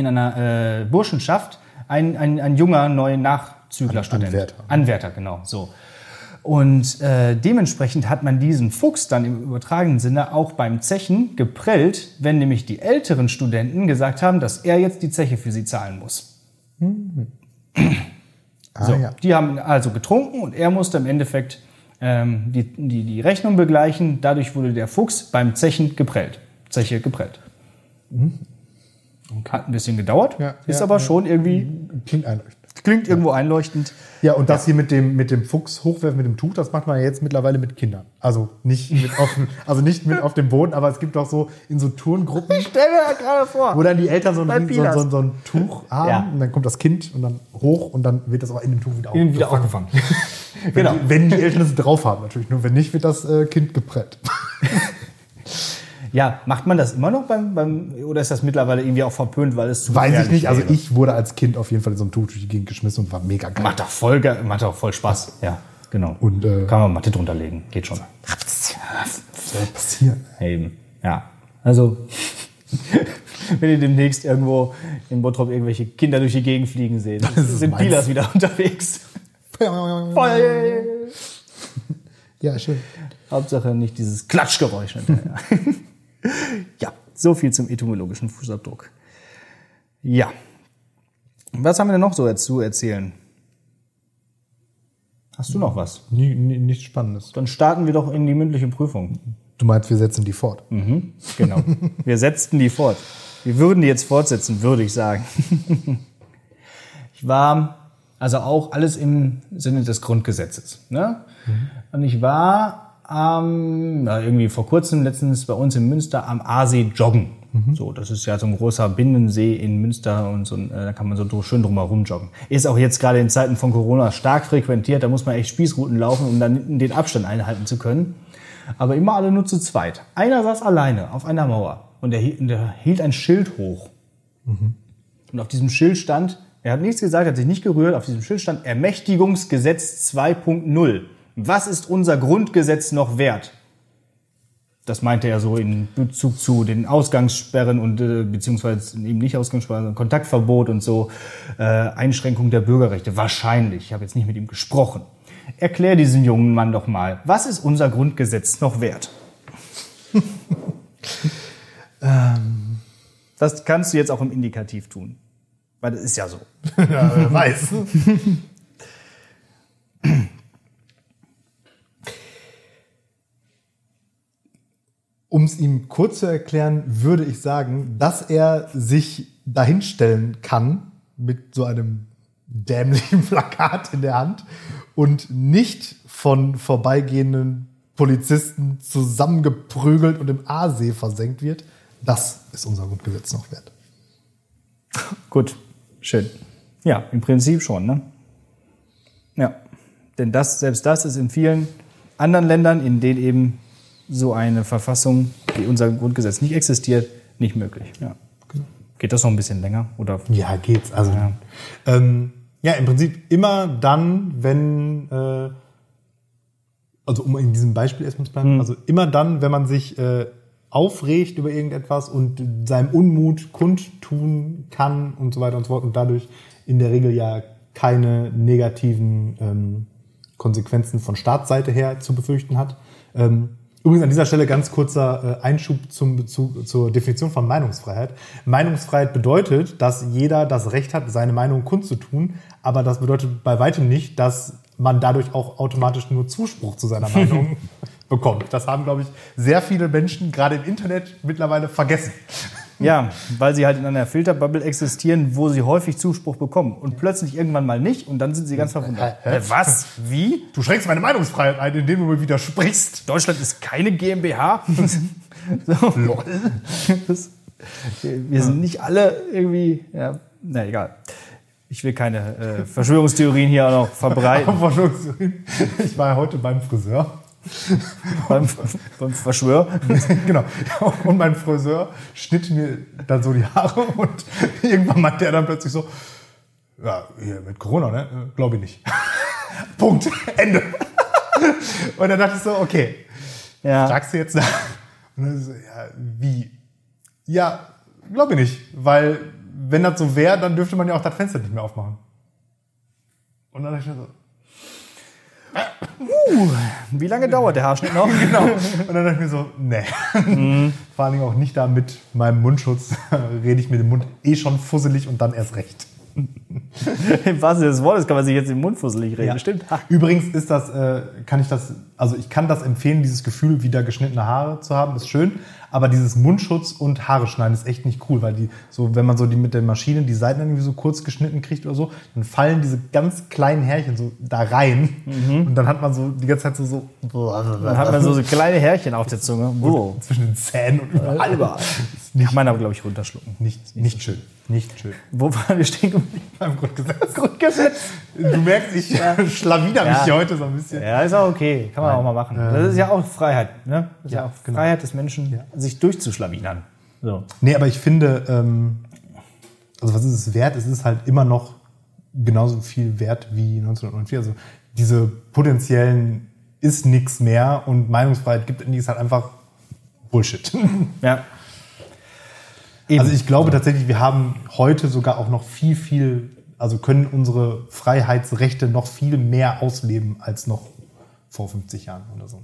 in einer äh, Burschenschaft, ein, ein, ein junger, neuer Nachzüglerstudent. Anwärter. Anwärter, genau, so. Und äh, dementsprechend hat man diesen Fuchs dann im übertragenen Sinne auch beim Zechen geprellt, wenn nämlich die älteren Studenten gesagt haben, dass er jetzt die Zeche für sie zahlen muss. Ah, So, ja. Die haben also getrunken und er musste im Endeffekt ähm, die, die, die Rechnung begleichen. Dadurch wurde der Fuchs beim Zechen geprellt. Zeche geprellt. Hat ein bisschen gedauert, Ja, ist ja, aber ja. schon irgendwie, Klingt einleuchtend. klingt irgendwo einleuchtend. Ja, und das hier mit dem, mit dem Fuchs hochwerfen mit dem Tuch, das macht man ja jetzt mittlerweile mit Kindern. Also nicht mit auf, dem- also nicht mit auf dem Boden, aber es gibt auch so in so Turngruppen, Stell mir das gerade vor. wo dann die Eltern so ein, so, so, so ein Tuch haben und dann kommt das Kind und dann hoch und dann wird das aber in dem Tuch wieder, wieder aufgefangen. wenn, Genau. die, wenn die Eltern es drauf haben, natürlich. Nur wenn nicht, wird das äh, Kind geprellt. Ja, macht man das immer noch beim, beim oder ist das mittlerweile irgendwie auch verpönt, weil es zu Weiß ich nicht. Also wäre? ich wurde als Kind auf jeden Fall in so einem Tuch durch die Gegend geschmissen und war mega geil. Macht doch voll, macht doch voll Spaß. Ja, genau. Und, äh, Kann man Matte drunter legen. Geht schon. soll passieren? Eben. Ja. Also, wenn ihr demnächst irgendwo in Bottrop irgendwelche Kinder durch die Gegend fliegen seht, sind meins. Pilas wieder unterwegs. Voll. Ja, schön. Hauptsache nicht dieses Klatschgeräusch hinterher. ja, so viel zum etymologischen Fußabdruck. Ja. Was haben wir denn noch so zu erzählen? Hast du noch was? Nie, nie, nichts Spannendes. Dann starten wir doch in die mündliche Prüfung. Du meinst, wir setzen die fort? Genau. Wir setzten die fort. Wir würden die jetzt fortsetzen, würde ich sagen. Ich war also auch alles im Sinne des Grundgesetzes. Ne? Und ich war ähm, ja, irgendwie vor kurzem letztens bei uns in Münster am Aasee joggen. So, das ist ja so ein großer Binnensee in Münster und so, äh, da kann man so schön drumherum joggen. Ist auch jetzt gerade in Zeiten von Corona stark frequentiert, da muss man echt Spießrouten laufen, um dann den Abstand einhalten zu können. Aber immer alle nur zu zweit. Einer saß alleine auf einer Mauer und er, hielt- und er hielt ein Schild hoch. Und auf diesem Schild stand, er hat nichts gesagt, hat sich nicht gerührt, auf diesem Schild stand Ermächtigungsgesetz 2.0. Was ist unser Grundgesetz noch wert? Das meinte er so in Bezug zu den Ausgangssperren und äh, beziehungsweise eben nicht Ausgangssperren, sondern Kontaktverbot und so, äh, Einschränkung der Bürgerrechte. Wahrscheinlich. Ich habe jetzt nicht mit ihm gesprochen. Erklär diesem jungen Mann doch mal, was ist unser Grundgesetz noch wert? das kannst du jetzt auch im Indikativ tun. Weil das ist ja so. Ja, wer weiß. Um es ihm kurz zu erklären, würde ich sagen, dass er sich dahinstellen kann mit so einem dämlichen Plakat in der Hand und nicht von vorbeigehenden Polizisten zusammengeprügelt und im Aasee versenkt wird. Das ist unser Grundgesetz noch wert. Gut, schön. Ja, im Prinzip schon, ne? Ja. Denn das, selbst das ist in vielen anderen Ländern, in denen eben so eine Verfassung wie unser Grundgesetz nicht existiert, nicht möglich. Ja. Geht das noch ein bisschen länger? Oder? Ja, geht's. Also, ja, ähm, ja im Prinzip immer dann, wenn, äh, also um in diesem Beispiel erstmal zu bleiben, also immer dann, wenn man sich äh, aufregt über irgendetwas und seinem Unmut kundtun kann und so weiter und so fort und dadurch in der Regel ja keine negativen ähm, Konsequenzen von Staatsseite her zu befürchten hat. Ähm, Übrigens an dieser Stelle ganz kurzer äh, Einschub zum Bezug zur Definition von Meinungsfreiheit. Meinungsfreiheit bedeutet, dass jeder das Recht hat, seine Meinung kundzutun, aber das bedeutet bei weitem nicht, dass man dadurch auch automatisch nur Zuspruch zu seiner Meinung bekommt. Das haben, glaube ich, sehr viele Menschen gerade im Internet mittlerweile vergessen. Ja, weil sie halt in einer Filterbubble existieren, wo sie häufig Zuspruch bekommen und plötzlich irgendwann mal nicht und dann sind sie ganz verwundert. Hä? Äh, was? Wie? Du schränkst meine Meinungsfreiheit ein, indem du mir widersprichst. Deutschland ist keine GmbH? so. Lol. Das, Wir sind nicht alle irgendwie, ja, na egal. Ich will keine äh, Verschwörungstheorien hier auch noch verbreiten. Verschwörungstheorien. Ich war ja heute beim Friseur. beim, beim Verschwör. genau. Und mein Friseur schnitt mir dann so die Haare und irgendwann meinte er dann plötzlich so, ja, hier mit Corona, ne? Glaube ich nicht. Punkt. Ende. und dann dachte ich so, okay, Ja. sagst du jetzt nach? Und dann so, ja, wie? Ja, glaube ich nicht. Weil, wenn das so wäre, dann dürfte man ja auch das Fenster nicht mehr aufmachen. Und dann dachte ich mir so, Wie lange dauert der Haarschnitt noch? genau. Und dann dachte ich mir so, nee. Vor allen Dingen auch nicht da mit meinem Mundschutz. Rede ich mit dem Mund eh schon fusselig und dann erst recht. Im wahrsten Sinne des Wortes kann man sich jetzt im Mund fusselig reden. Ja. Stimmt. Übrigens ist das, äh, kann ich das, also ich kann das empfehlen, dieses Gefühl, wieder geschnittene Haare zu haben, ist schön. Aber dieses Mundschutz und Haare schneiden ist echt nicht cool, weil die, so, wenn man so die mit der Maschine die Seiten irgendwie so kurz geschnitten kriegt oder so, dann fallen diese ganz kleinen Härchen so da rein. Und dann hat man so die ganze Zeit so, so Dann hat man so, so kleine Härchen auf der Zunge. Wow. zwischen den Zähnen und überall. Überall. Kann man aber, glaube ich, runterschlucken. Nicht, nicht schön. Nicht schön. Wo waren wir stehen geblieben? Beim Grundgesetz. Grundgesetz. Du merkst, ich schlawiner mich Ja. hier heute so ein bisschen. Ja, ist auch okay. Kann man auch mal machen. Das ist ja auch Freiheit. Ne? Das ist ja, Ja, auch genau. Freiheit des Menschen, Ja. sich durchzuschlawinern. So. Nee, aber ich finde, ähm, also was ist es wert? Es ist halt immer noch genauso viel wert wie 1949. Also diese potenziellen ist nichts mehr und Meinungsfreiheit gibt es halt einfach Bullshit. Ja. Eben. Also ich glaube tatsächlich, wir haben heute sogar auch noch viel, viel, also können unsere Freiheitsrechte noch viel mehr ausleben als noch vor 50 Jahren oder so.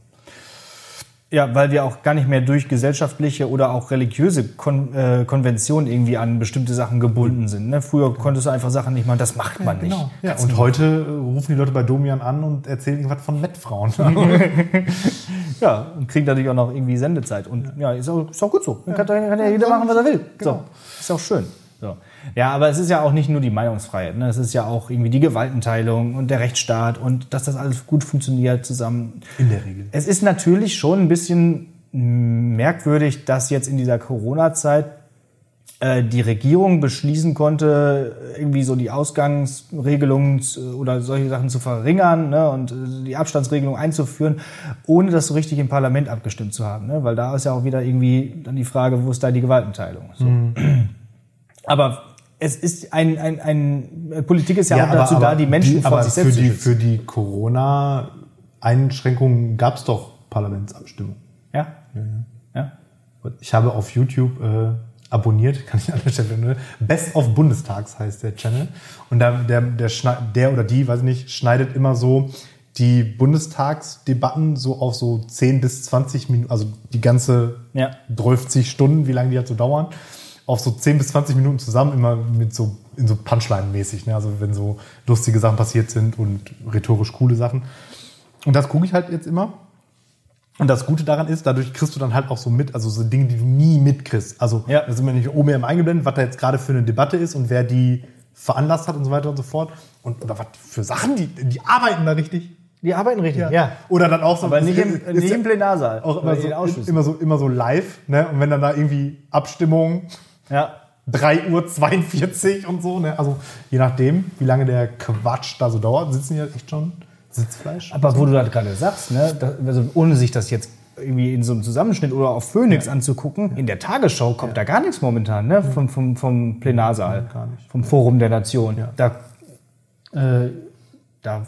Ja, weil wir auch gar nicht mehr durch gesellschaftliche oder auch religiöse Kon äh, Konventionen irgendwie an bestimmte Sachen gebunden sind. Ne? Früher konntest du einfach Sachen nicht machen, das macht man nicht. Genau. Ja, und heute rufen die Leute bei Domian an und erzählen irgendwas von Mettfrauen. Ja, und kriegt natürlich auch noch irgendwie Sendezeit. Und ja, ist, auch, ist auch gut so. Dann kann, kann ja jeder machen, was er will. So, Genau. ist auch schön. Ja, aber es ist ja auch nicht nur die Meinungsfreiheit. Ne? Es ist ja auch irgendwie die Gewaltenteilung und der Rechtsstaat und dass das alles gut funktioniert zusammen. In der Regel. Es ist natürlich schon ein bisschen merkwürdig, dass jetzt in dieser Corona-Zeit äh, die Regierung beschließen konnte, irgendwie so die Ausgangsregelungen zu- oder solche Sachen zu verringern ne, und äh, die Abstandsregelung einzuführen, ohne das so richtig im Parlament abgestimmt zu haben. Ne? Weil da ist ja auch wieder irgendwie dann die Frage, wo ist da die Gewaltenteilung? So. Aber es ist ein, ein, ein Politik ist ja, auch dazu da, die Menschen vor aber sich für selbst die, zu schützen. für die Corona-Einschränkungen gab es doch Parlamentsabstimmung. Ja? Ja? Ich habe auf YouTube äh, abonniert, kann ich an der Stelle ne? Best of Bundestags heißt der Channel. Und da, der, der, der oder die, weiß ich nicht, schneidet immer so die Bundestagsdebatten so auf so 10 bis 20 Minuten, also die ganze Ja. 30 Stunden, wie lange die halt so dauern, auf so 10 bis 20 Minuten zusammen, immer mit so, in so Punchline-mäßig, ne? also wenn so lustige Sachen passiert sind und rhetorisch coole Sachen. Und das gucke ich halt jetzt immer. Und das Gute daran ist, dadurch kriegst du dann halt auch so mit, also so Dinge, die du nie mitkriegst. Also Ja. da sind wir nicht oben eben eingeblendet, was da jetzt gerade für eine Debatte ist und wer die veranlasst hat und so weiter und so fort. Und oder was für Sachen, die, die arbeiten da richtig. Die arbeiten richtig, ja. Oder dann auch so. Aber nicht im, nicht ja im Plenarsaal. auch immer so, immer so, immer so live, ne? Und wenn dann da irgendwie Abstimmung Ja. 3 Uhr 42 und so, ne? Also je nachdem, wie lange der Quatsch da so dauert, sitzen die halt echt schon? Sitzfleisch. Aber wo du das gerade sagst, ne, da, also ohne sich das jetzt irgendwie in so einem Zusammenschnitt oder auf Phoenix anzugucken, in der Tagesschau kommt da gar nichts momentan, ne, vom, vom, vom Plenarsaal, vom Forum der Nation. Da, äh, da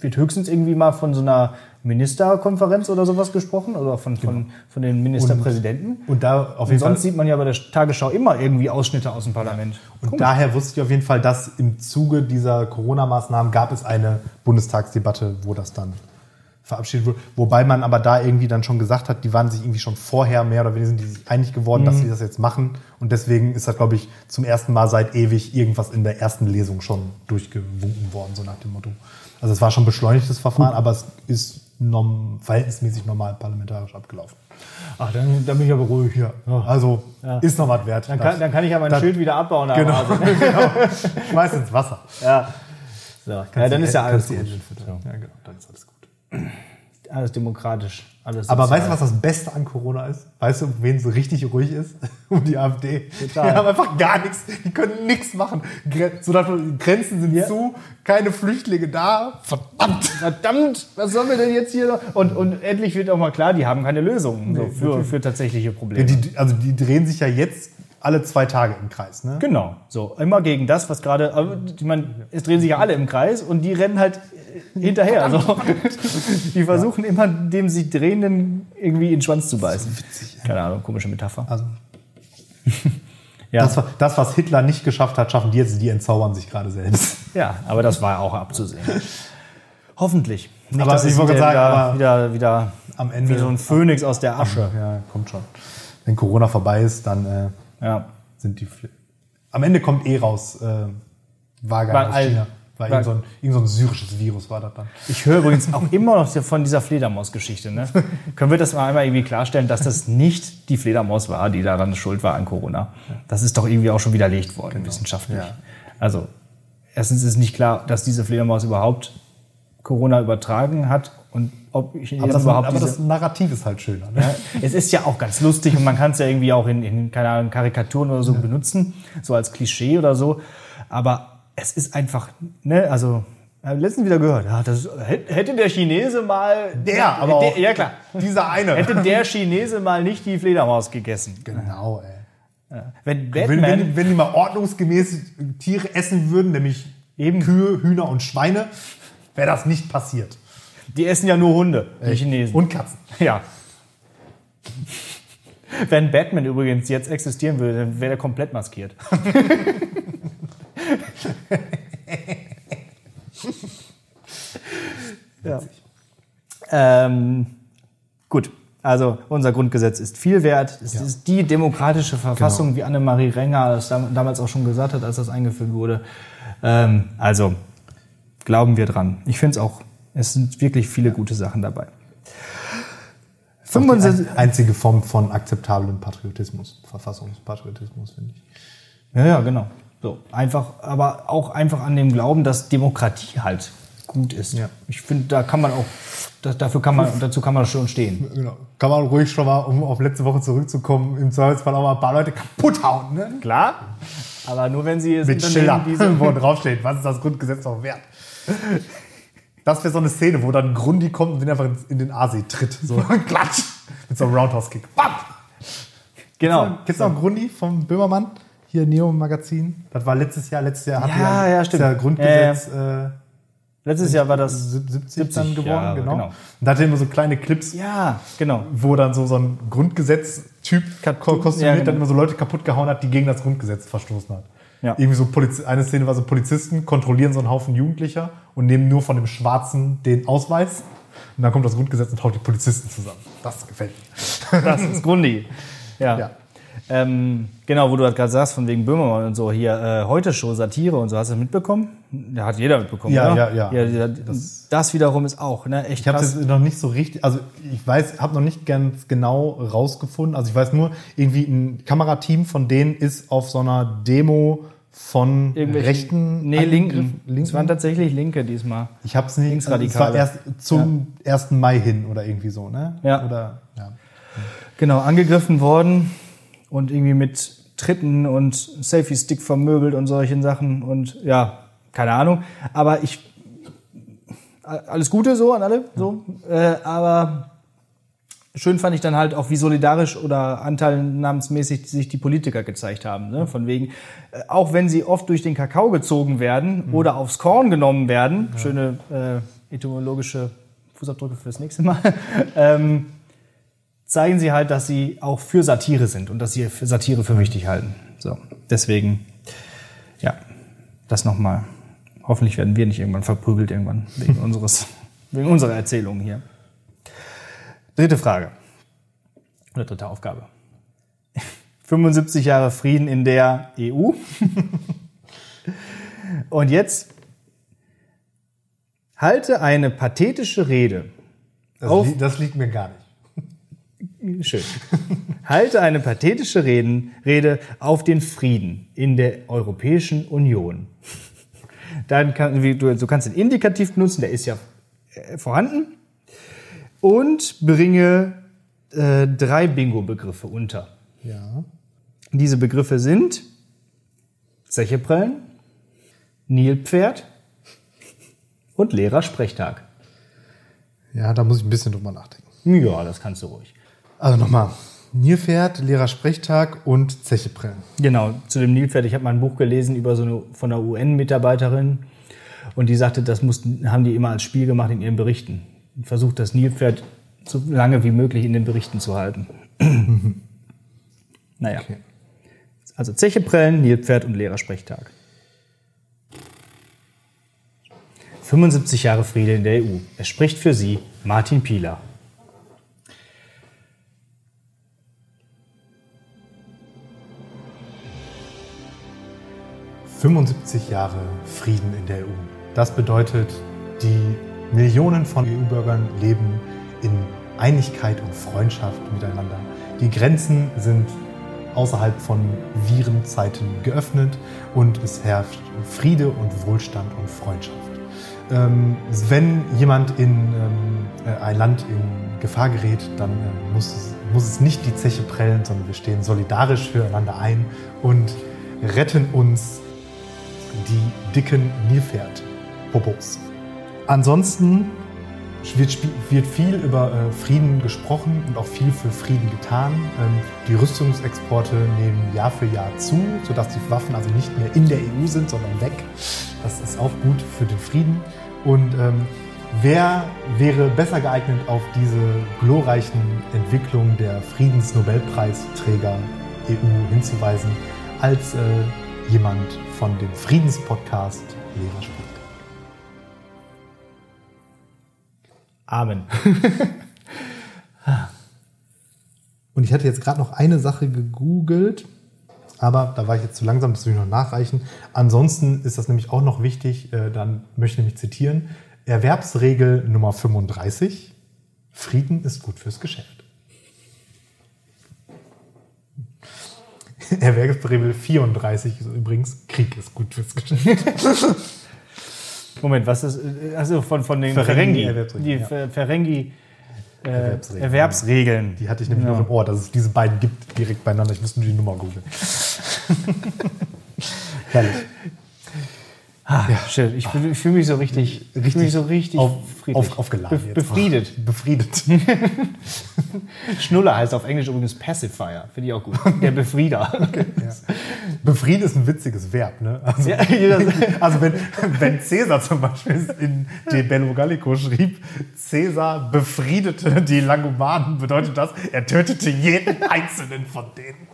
wird höchstens irgendwie mal von so einer Ministerkonferenz oder sowas gesprochen oder von, von, von den Ministerpräsidenten. Und da auf Und jeden Fall sonst sieht man ja bei der Tagesschau immer irgendwie Ausschnitte aus dem Parlament. Und daher wusste ich auf jeden Fall, dass im Zuge dieser Corona-Maßnahmen gab es eine Bundestagsdebatte, wo das dann verabschiedet wurde. Wobei man aber da irgendwie dann schon gesagt hat, die waren sich irgendwie schon vorher mehr oder weniger sind die sich einig geworden, dass sie das jetzt machen. Und deswegen ist das, glaube ich, zum ersten Mal seit ewig irgendwas in der ersten Lesung schon durchgewunken worden, so nach dem Motto. Also es war schon beschleunigtes Verfahren, aber es ist norm verhältnismäßig normal parlamentarisch abgelaufen. Ach, dann, dann bin ich aber ruhig. Ja, also Ja. ist noch was wert. Dann kann, dann kann ich ja mein Das- Schild wieder abbauen. Genau, Hase. genau. Schmeiß ins Wasser. Ja. So. ja, dann ist ja alles die gut. Ja, genau, dann ist alles gut. alles demokratisch. Alles Aber sozial. weißt du, was das Beste an Corona ist? Weißt du, um wen so richtig ruhig ist? Um die AfD. Total. Die haben einfach gar nichts. Die können nichts machen. So, Grenzen sind Ja. zu, keine Flüchtlinge da. Verdammt! Verdammt, was sollen wir denn jetzt hier noch? Und, und endlich wird auch mal klar, die haben keine Lösung so, für, für tatsächliche Probleme. Die, also die drehen sich ja jetzt alle zwei Tage im Kreis. Ne? Genau, so immer gegen das, was gerade. Ich meine, es drehen sich ja alle im Kreis und die rennen halt hinterher. Also, die versuchen immer dem sich drehenden irgendwie in den Schwanz zu beißen. Keine Ahnung, komische Metapher. Also, Ja, das, das, was Hitler nicht geschafft hat, schaffen die jetzt. Die entzaubern sich gerade selbst. ja, aber das war auch abzusehen. Hoffentlich. Nicht, Aber ich wollte wieder, sagen, aber- wieder, wieder, Am Ende. wie so ein Phönix aus der Asche. ja, kommt schon. Wenn Corona vorbei ist, dann äh, Ja. sind die. Am Ende kommt eh raus. Äh, War aus China. War- irgend so, ein, irgend so ein syrisches Virus war das dann. Ich höre übrigens auch immer noch von dieser Fledermaus-Geschichte. Ne? Können wir das mal einmal irgendwie klarstellen, dass das nicht die Fledermaus war, die daran schuld war an Corona? Das ist doch irgendwie auch schon widerlegt worden, wissenschaftlich. Ja. Also, erstens ist nicht klar, dass diese Fledermaus überhaupt Corona übertragen hat und ob Chinesen Aber, das, überhaupt aber das Narrativ ist halt schöner. Ne? ja, es ist ja auch ganz lustig und man kann es ja irgendwie auch in, in keine Ahnung, Karikaturen oder so benutzen, so als Klischee oder so. Aber es ist einfach, ne, also, habe letztens wieder gehört, ja, das, hätte der Chinese mal. Der, aber der, Ja, klar. Dieser eine. Hätte der Chinese mal nicht die Fledermaus gegessen. Genau, ey. Wenn Wenn, Batman. wenn, die- wenn die mal ordnungsgemäß Tiere essen würden, nämlich Eben. Kühe, Hühner und Schweine, wäre das nicht passiert. die essen ja nur Hunde, die Chinesen. Und Katzen. Ja. Wenn Batman übrigens jetzt existieren würde, dann wäre er komplett maskiert. ja. Ähm, gut, also unser Grundgesetz ist viel wert. Es Ja. ist die demokratische Verfassung, wie Annemarie Renger das dam- damals auch schon gesagt hat, als das eingeführt wurde. Ähm, also glauben wir dran. Ich finde es auch, es sind wirklich viele gute Sachen dabei. Das ist auch 75 die ein- einzige Form von akzeptablem Patriotismus, Verfassungspatriotismus, finde ich. Ja, ja, genau. So, einfach, aber auch einfach an dem Glauben, dass Demokratie halt gut ist. Ja. Ich finde, da kann man auch, da, dafür kann man, dazu kann man schon stehen. Genau. Kann man ruhig schon mal, um auf letzte Woche zurückzukommen, im Zweifelsfall auch mal ein paar Leute kaputt hauen, ne? Klar, aber nur wenn sie es Mit Schiller, wo draufsteht, was ist das Grundgesetz noch wert? Das wäre so eine Szene, wo dann Grundi kommt und den einfach in den Aasee tritt. So, klatsch! Mit so einem Roundhouse-Kick. Bam! genau. Kennst du noch Grundi vom Böhmermann? Hier Neo Magazin. Das war letztes Jahr. Letztes Jahr hat Ja, ja, stimmt. Das Grundgesetz äh, Letztes Jahr war das, 70, dann 70 geworden, Jahre, genau. genau. Und da hatte er immer so kleine Clips, ja, genau. wo dann so, so ein Grundgesetz-Typ ko- kostümiert ja, genau. dann immer so Leute kaputt gehauen hat, die gegen das Grundgesetz verstoßen hat. Ja. Irgendwie so Poliz eine Szene war so Polizisten kontrollieren so einen Haufen Jugendlicher und nehmen nur von dem Schwarzen den Ausweis. Und dann kommt das Grundgesetz und haut die Polizisten zusammen. Das gefällt mir. Das ist Grundi. Ja. Ja. Ähm, genau, wo du halt gerade sagst, von wegen Böhmermann und so, hier äh, heute Show, Satire und so, hast du das mitbekommen? Ja, hat jeder mitbekommen, Ja, oder? ja, ja. das, das wiederum ist auch, ne, echt Ich habe es noch nicht so richtig, also ich weiß, habe noch nicht ganz genau rausgefunden. Also ich weiß nur, irgendwie ein Kamerateam von denen ist auf so einer Demo von rechten, Nee, Linken. Linken. Es waren tatsächlich Linke diesmal. Ich habe es nicht. Linksradikale. Es war erst zum 1. Mai hin oder irgendwie so, ne? Ja. Oder ja. Genau, angegriffen worden und irgendwie mit Tritten und Selfie-Stick vermöbelt und solchen Sachen und ja, keine Ahnung. Aber ich, alles Gute so an alle, so, äh, aber schön fand ich dann halt auch, wie solidarisch oder anteilnahmsmäßig sich die Politiker gezeigt haben. Ne? Von wegen, äh, auch wenn sie oft durch den Kakao gezogen werden oder aufs Korn genommen werden, schöne äh, etymologische Fußabdrücke fürs nächste Mal, ähm, zeigen sie halt, dass sie auch für Satire sind und dass sie für Satire für wichtig halten. So, deswegen, ja, das nochmal. Hoffentlich werden wir nicht irgendwann verprügelt irgendwann wegen unseres, wegen unserer Erzählung hier. Dritte Frage. Oder dritte Aufgabe. 75 Jahre Frieden in der EU. Und jetzt halte eine pathetische Rede. Das, li das liegt mir gar nicht. Schön. Halte eine pathetische Reden, Rede auf den Frieden in der Europäischen Union. Dann kann, wie, du, du kannst den Indikativ benutzen, der ist ja äh, vorhanden. und bringe äh, drei Bingo-Begriffe unter. Ja. Diese Begriffe sind Zecheprellen, Nilpferd und leerer Sprechtag. Ja, da muss ich ein bisschen drüber nachdenken. Ja, das kannst du ruhig. Also nochmal. Nilpferd, leerer Sprechtag und Zecheprellen. Genau, zu dem Nilpferd. Ich habe mal ein Buch gelesen über so eine von einer UN-Mitarbeiterin und die sagte, das mussten, haben die immer als Spiel gemacht in ihren Berichten. Versucht das Nilpferd so lange wie möglich in den Berichten zu halten. naja. Okay. Also Zecheprellen, Nilpferd und leerer Sprechtag. 75 Jahre Friede in der EU. Es spricht für Sie Martin Pieler. – 75 Jahre Frieden in der EU. Das bedeutet, die Millionen von EU-Bürgern leben in Einigkeit und Freundschaft miteinander. Die Grenzen sind außerhalb von Virenzeiten geöffnet und es herrscht Friede und Wohlstand und Freundschaft. Ähm, wenn jemand in ähm, äh, ein Land in Gefahr gerät, dann äh, muss, es, muss es nicht die Zeche prellen, sondern wir stehen solidarisch füreinander ein und retten uns die dicken Nilpferd-Popos. Ansonsten wird, wird viel über äh, Frieden gesprochen und auch viel für Frieden getan. Ähm, die Rüstungsexporte nehmen Jahr für Jahr zu, sodass die Waffen also nicht mehr in der EU sind, sondern weg. Das ist auch gut für den Frieden. Und ähm, wer wäre besser geeignet, auf diese glorreichen Entwicklungen der Friedensnobelpreisträger EU hinzuweisen, als äh, jemand von dem Friedenspodcast Lehrer spricht. Amen. Und ich hatte jetzt gerade noch eine Sache gegoogelt, aber da war ich jetzt zu langsam, das will ich noch nachreichen. Ansonsten ist das nämlich auch noch wichtig, äh, dann möchte ich nämlich zitieren. Erwerbsregel Nummer 35. Frieden ist gut fürs Geschäft. Erwerbsregel 34 ist übrigens Krieg ist gut fürs Geschäft. Moment, was ist, also von, von den Ferengi- Ferengi, Erwerbsregeln, die ja. Fer- Ferengi äh, Erwerbsregeln. Erwerbsregeln. Die hatte ich nämlich Ja. noch im Ohr, dass es diese beiden gibt direkt beieinander. Ich müsste nur die Nummer googeln. Herrlich. Ah, schön. Ich, fühl- ich fühle mich so richtig, ich fühl mich so richtig auf, auf, aufgeladen. Be jetzt. befriedet. Befriedet. Schnuller heißt auf Englisch übrigens Pacifier. Finde ich auch gut. Der Befrieder. Befrieden ist ein witziges Verb, ne? Also, Ja, also wenn, wenn Cäsar zum Beispiel in De Bello Gallico schrieb, Cäsar befriedete die Langobarden, bedeutet das, er tötete jeden einzelnen von denen.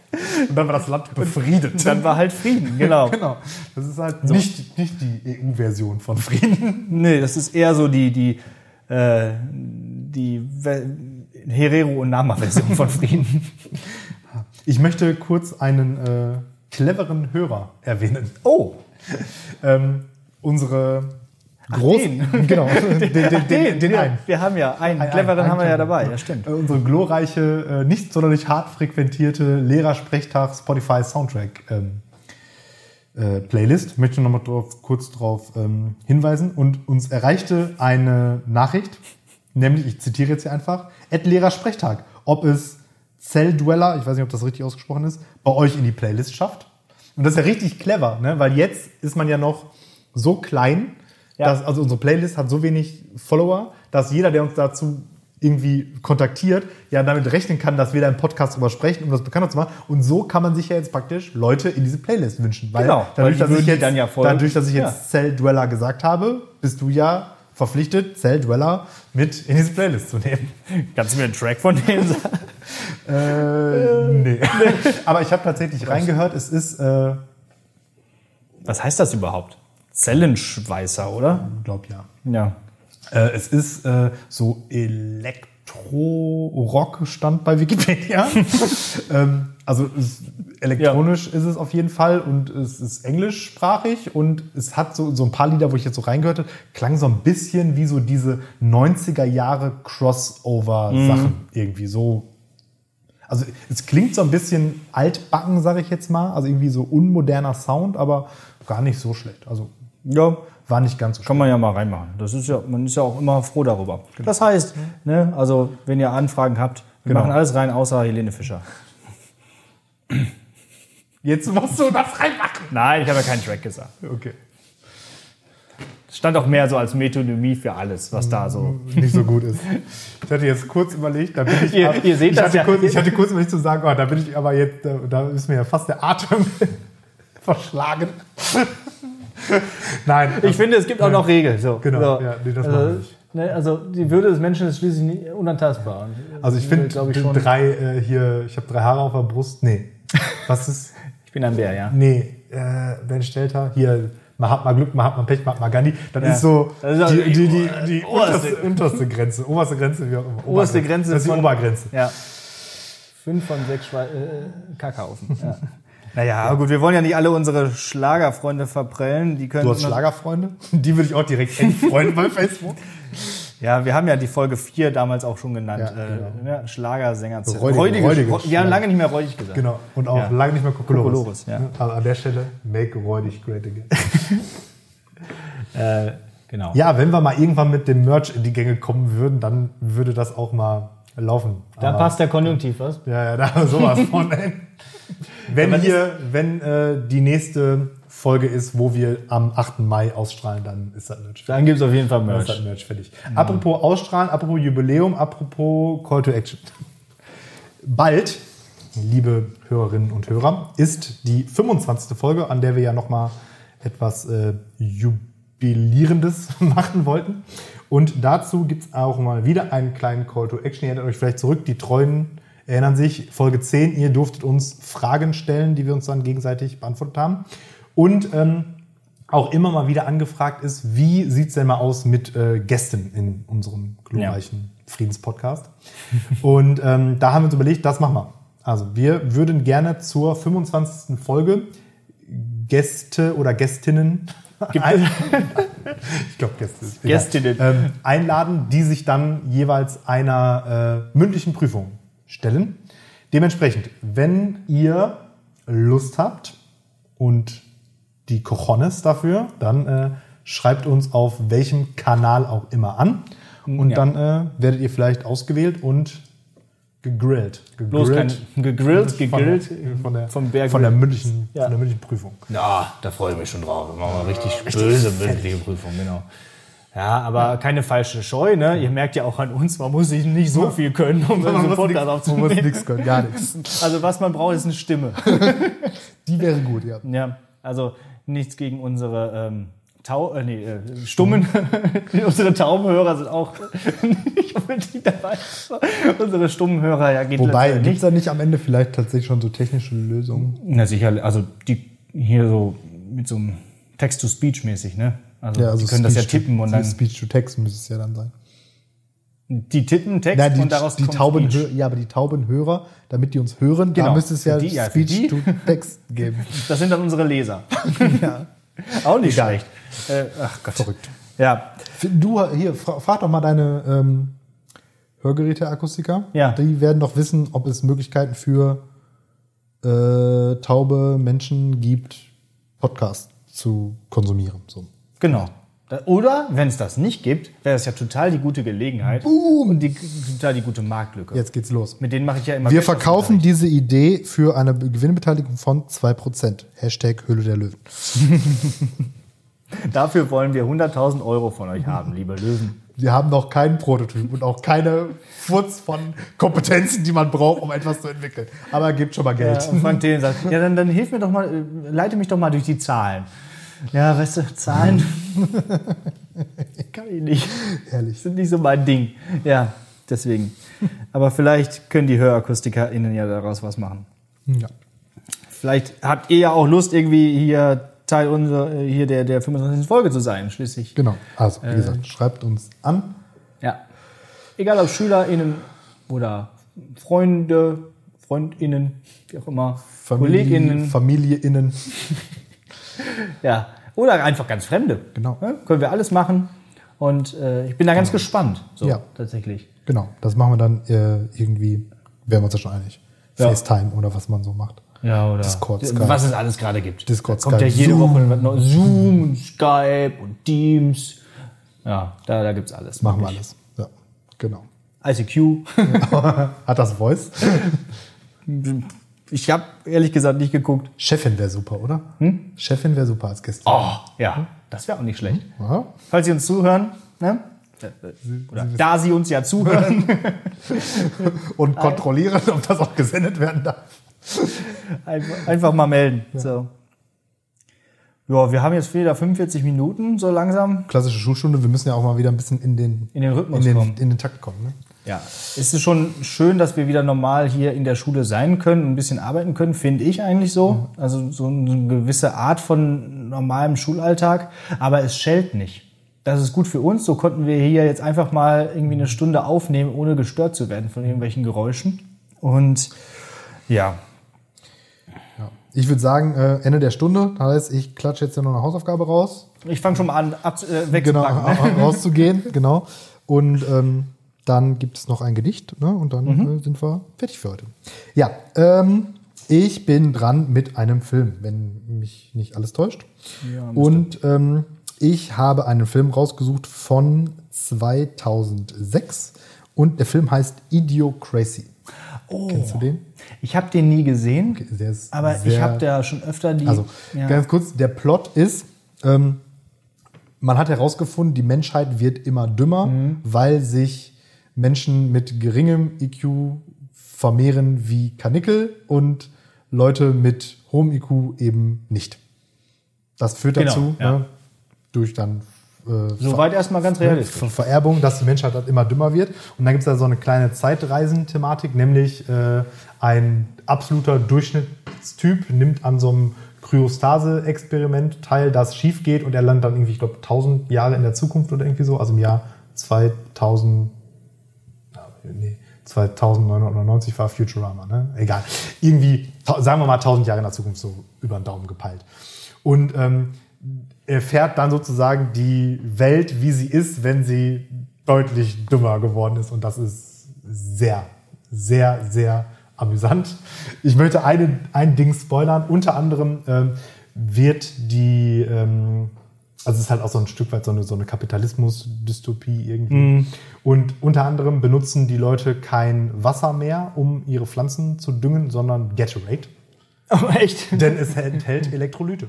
Und dann war das Land befriedet. Dann war halt Frieden, genau. genau. Das ist halt nicht, nicht die EU-Version von Frieden. Nee, das ist eher so die, die, äh, die Herero- und Nama-Version von Frieden. Ich möchte kurz einen äh, cleveren Hörer erwähnen. Oh, Ähm, unsere Groß den. genau, den, den, den, den wir, einen. wir haben ja einen. Ein- Cleveren haben wir ja dabei, ja stimmt. Äh, unsere glorreiche, äh, nicht sonderlich hart frequentierte Lehrersprechtag Spotify Soundtrack ähm, äh, Playlist. Möchte noch mal drauf, kurz darauf ähm, hinweisen. Und uns erreichte eine Nachricht, nämlich, ich zitiere jetzt hier einfach, Ed Lehrersprechtag, ob es Zelldweller, ich weiß nicht, ob das richtig ausgesprochen ist, bei euch in die Playlist schafft. Und das ist ja richtig clever, ne? weil jetzt ist man ja noch so klein, Ja. dass, also unsere Playlist hat so wenig Follower, dass jeder, der uns dazu irgendwie kontaktiert, ja damit rechnen kann, dass wir da im Podcast drüber sprechen, um das bekannter zu machen. Und so kann man sich ja jetzt praktisch Leute in diese Playlist wünschen. Weil Genau, weil dadurch, die dass ich jetzt, dann ja folgen. dadurch, dass ich Ja. jetzt Celldweller gesagt habe, bist du ja verpflichtet, Celldweller mit in diese Playlist zu nehmen. Kannst du mir einen Track von denen sagen? Äh, nee. Aber ich habe tatsächlich reingehört, es ist, äh, Was heißt das überhaupt? Zellenschweißer, oder? glaub ja. Ja. Äh, es ist äh, so Elektro-Rock stand bei Wikipedia. ähm, also es, elektronisch ist es auf jeden Fall und es ist englischsprachig und es hat so, so ein paar Lieder, wo ich jetzt so reingehört habe, klang so ein bisschen wie so diese 90er Jahre Crossover-Sachen irgendwie so. Also es klingt so ein bisschen altbacken, sage ich jetzt mal, also irgendwie so unmoderner Sound, aber gar nicht so schlecht. Also ja, war nicht ganz so Kann man ja mal reinmachen. Das ist ja, man ist ja auch immer froh darüber. Das heißt, ne, also wenn ihr Anfragen habt, wir Genau. machen alles rein, außer Helene Fischer. Jetzt musst du das reinmachen. Nein, ich habe ja keinen Track gesagt. Okay. Stand auch mehr so als Metonymy für alles, was da so. Nicht so gut ist. Ich hatte jetzt kurz überlegt, da bin ich. Ihr- ihr seht ich das hatte ja. Kurz, ich hatte kurz überlegt zu sagen, oh, da bin ich aber jetzt, da, da ist mir ja fast der Atem verschlagen. Nein. Ich finde, es gibt auch noch Regeln. So. Genau, so. ja, nee, das also, machen wir nicht. ne, also die Würde des Menschen ist schließlich nicht unantastbar. Und, Also ich finde ich drei äh, hier, ich habe drei Haare auf der Brust. Nee. Was ist? Ich bin ein Bär, ja. Nee, äh, Ben Stelter, hier, man hat mal Glück, man hat mal Pech, man hat mal Gandhi. Das Ja. ist so Das ist die, die die, die, die oberste- unterste, Grenze. Oberste Grenze, wie auch immer. Oberste Grenze Das ist die Obergrenze. Ja. Fünf von sechs Schwe äh, Kackhaufen. Ja. Naja, aber gut, wir wollen ja nicht alle unsere Schlagerfreunde verprellen. Die können Du hast Schlagerfreunde? Die würde ich auch direkt entfreunden bei Facebook. Ja, wir haben ja die Folge 4 damals auch schon genannt. Ja, äh, ne? Schlagersänger. Räudige- Räudige, räudige Räu- wir haben lange nicht mehr räudig gesagt. Genau. Und auch Ja. lange nicht mehr Kokolores. Kokolores, ja. Aber an der Stelle, make räudig great again. Äh, genau. ja, wenn wir mal irgendwann mit dem Merch in die Gänge kommen würden, dann würde das auch mal laufen. Da Aber- passt der Konjunktiv, was? Ja, ja, da sowas von. Wenn Aber hier, wenn äh, die nächste Folge ist, wo wir am 8. Mai ausstrahlen, dann ist das Merch. Dann gibt es auf jeden Fall Dann ist das Merch. Merch fertig. Apropos ausstrahlen, apropos Jubiläum, apropos Call to Action. Bald, liebe Hörerinnen und Hörer, ist die 25. Folge, an der wir ja nochmal etwas äh, Jubilierendes machen wollten. Und dazu gibt es auch mal wieder einen kleinen Call to Action. Ihr erinnert euch vielleicht zurück, die Treuen erinnern sich, Folge 10, ihr durftet uns Fragen stellen, die wir uns dann gegenseitig beantwortet haben. Und ähm, auch immer mal wieder angefragt ist, wie sieht's denn mal aus mit äh, Gästen in unserem glorreichen Friedenspodcast. Und ähm, da haben wir uns überlegt, das machen wir. Also wir würden gerne zur 25. Folge Gäste oder Gästinnen ich glaube Gäste. Gästinnen. Ähm, einladen, die sich dann jeweils einer äh, mündlichen Prüfung stellen. Dementsprechend, wenn ihr Lust habt und die Cojones dafür, dann äh, schreibt uns auf welchem Kanal auch immer an. Und Ja. dann äh, werdet ihr vielleicht ausgewählt und gegrillt. Bloß kein gegrillt, Von gegrillt. der, von der, vom Berg von der mündlichen, Ja. von der mündlichen Prüfung. Ja, da freue ich mich schon drauf. Wir machen mal richtig böse mündliche Prüfung, genau. Ja, aber keine falsche Scheu, ne? Ihr merkt ja auch an uns, man muss sich nicht so viel können, um so einen Podcast Man muss aufzunehmen. nichts können, gar nichts. Also was man braucht, ist eine Stimme. Die wäre gut, ja. Ja, also nichts gegen unsere ähm, Tau äh, nee, äh, Stummen. unsere Taubenhörer sind auch nicht unbedingt dabei. unsere Stummenhörer, ja, geht Wobei, gibt es da nicht am Ende vielleicht tatsächlich schon so technische Lösungen? Na sicher, also die hier so mit so einem Text-to-Speech mäßig, ne? Also, die können das ja Speech to- tippen und dann Speech to Text müsste es ja dann sein. die tippen Text Nein, die, und daraus die kommt Tauben, Speech. ja, aber die Taubenhörer, damit die uns hören, da Genau, müsste es ja, die, ja, für Speech die. to Text geben. Das sind dann unsere Leser. ja. Auch nicht schlecht. Äh, ach Gott. Verrückt. Ja, Du, hier, fra frag doch mal deine ähm, Hörgeräteakustiker. Ja. Die werden doch wissen, ob es Möglichkeiten für äh, taube Menschen gibt, Podcasts zu konsumieren. So. genau. Oder, wenn es das nicht gibt, wäre das ja total die gute Gelegenheit und die, total die gute Marktlücke. Jetzt geht's los. Mit denen mache ich ja immer Wir verkaufen diese Idee für eine Gewinnbeteiligung von 2%. Hashtag Höhle der Löwen. Dafür wollen wir 100.000 Euro von euch haben, liebe Löwen. Wir haben noch keinen Prototyp und auch keine Furz von Kompetenzen, die man braucht, um etwas zu entwickeln. Aber gibt schon mal Geld. Ja, und Frank Thelen sagt, ja, dann, dann hilf mir doch mal, äh, leite mich doch mal durch die Zahlen. Ja, weißt du, Zahlen kann ich nicht. Ehrlich. Sind nicht so mein Ding. Ja, deswegen. Aber vielleicht können die HörakustikerInnen ja daraus was machen. Ja. Vielleicht habt ihr ja auch Lust, irgendwie hier Teil unserer, äh, hier der, der 25. Folge zu sein, schließlich. Genau. Also, wie gesagt, schreibt uns an. Ja. Egal ob SchülerInnen oder Freunde, FreundInnen, wie auch immer, KollegInnen, FamilieInnen. ja. Oder einfach ganz Fremde. Genau. Ja, können wir alles machen. Und äh, ich bin da ganz gespannt. So, Ja. tatsächlich. Genau. Das machen wir dann äh, irgendwie, wären wir uns ja schon einig. Ja. FaceTime oder was man so macht. Ja, oder Discord, Skype. was es alles gerade gibt. Discord, da kommt ja Skype, jede Zoom. Woche. Zoom und Skype und Teams. Ja, da, da gibt's alles. Machen wir alles. Ja, genau. ICQ. Hat das Voice? Ich habe ehrlich gesagt nicht geguckt. Chefin wäre super, oder? Chefin wäre super als Gäste. Oh, ja, das wäre auch nicht schlecht. Ja. Falls Sie uns zuhören, ne? Oder da Sie uns ja zuhören, Und kontrollieren, ob das auch gesendet werden darf. einfach, mal melden. So. Ja, wir haben jetzt wieder 45 Minuten, so langsam. Klassische Schulstunde, wir müssen ja auch mal wieder ein bisschen in den, In den Rhythmus in den, kommen. in den Takt kommen. Ne? Ja, es ist schon schön, dass wir wieder normal hier in der Schule sein können und ein bisschen arbeiten können, finde ich eigentlich so. Also so eine gewisse Art von normalem Schulalltag, aber es schellt nicht. Das ist gut für uns. So konnten wir hier jetzt einfach mal irgendwie eine Stunde aufnehmen, ohne gestört zu werden von irgendwelchen Geräuschen. Und ja, Ich würde sagen, äh, Ende der Stunde, das heißt, ich klatsche jetzt ja noch eine Hausaufgabe raus. ich fange schon mal an, ab, äh, Genau, wegzupacken. ne? rauszugehen, genau. Und ähm, dann gibt es noch ein Gedicht ne? und dann Mhm. äh, sind wir fertig für heute. Ja, ähm, ich bin dran mit einem Film, wenn mich nicht alles täuscht. und ähm, ich habe einen Film rausgesucht von 2006 und der Film heißt Idiocracy. Kennst du den? Ich habe den nie gesehen, Der ist aber ich sehr- habe da schon öfter die. Also ja. ganz kurz, der Plot ist, ähm, man hat herausgefunden, die Menschheit wird immer dümmer, Mhm. weil sich Menschen mit geringem IQ vermehren wie Kanickel und Leute mit hohem IQ eben nicht. Das führt Genau, dazu, ja. ne, durch dann äh, Soweit erstmal ganz realistisch. Ver Vererbung, dass die Menschheit halt immer dümmer wird. Und dann gibt es da so eine kleine Zeitreisen-Thematik, nämlich äh, ein absoluter Durchschnittstyp nimmt an so einem Kryostase-Experiment teil, das schief geht und er landet dann irgendwie, ich glaube, 1000 Jahre in der Zukunft oder irgendwie so, also im Jahr 2000, ja, nee, 2999 war Futurama, ne? Egal. Irgendwie, sagen wir mal 1000 Jahre in der Zukunft so über den Daumen gepeilt. Und ähm, er fährt dann sozusagen die Welt, wie sie ist, wenn sie deutlich dümmer geworden ist. Und das ist sehr, sehr, sehr amüsant. Ich möchte eine, ein Ding spoilern. Unter anderem ähm, wird die, ähm, also es ist halt auch so ein Stück weit so eine, so eine Kapitalismus-Dystopie irgendwie. Und unter anderem benutzen die Leute kein Wasser mehr, um ihre Pflanzen zu düngen, sondern Gatorade. Oh, echt? Denn es enthält Elektrolyte.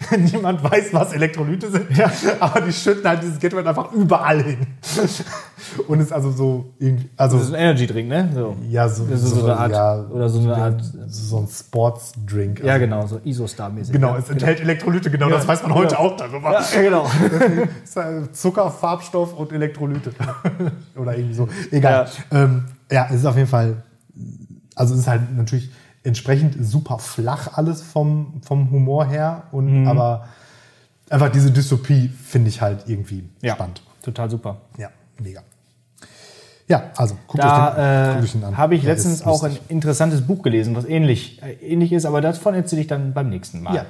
Niemand weiß, was Elektrolyte sind, aber die schütten halt dieses Gatorade einfach überall hin. Und ist also so irgendwie, also Das ist ein Energy-Drink, ne? So. ja, so, ist so eine Art, ja, oder so eine Art, so ein Sportsdrink. ja genau, so Isostar-mäßig. Genau, ja, es enthält Elektrolyte, genau, das weiß man heute genau. auch darüber. Ja, ja, genau. Zucker, Farbstoff und Elektrolyte. Oder irgendwie so. Egal. Ja. Ähm, ja, es ist auf jeden Fall, also es ist halt natürlich entsprechend super flach alles vom, vom Humor her. Und Mhm. aber einfach diese Dystopie finde ich halt irgendwie Ja, spannend. total super. Ja, mega. Ja, also guckt euch den, Da äh, euch den an. habe ich Der letztens auch ein interessantes Buch gelesen, was ähnlich, äh, ähnlich ist, aber davon erzähle ich dann beim nächsten Mal. Ja.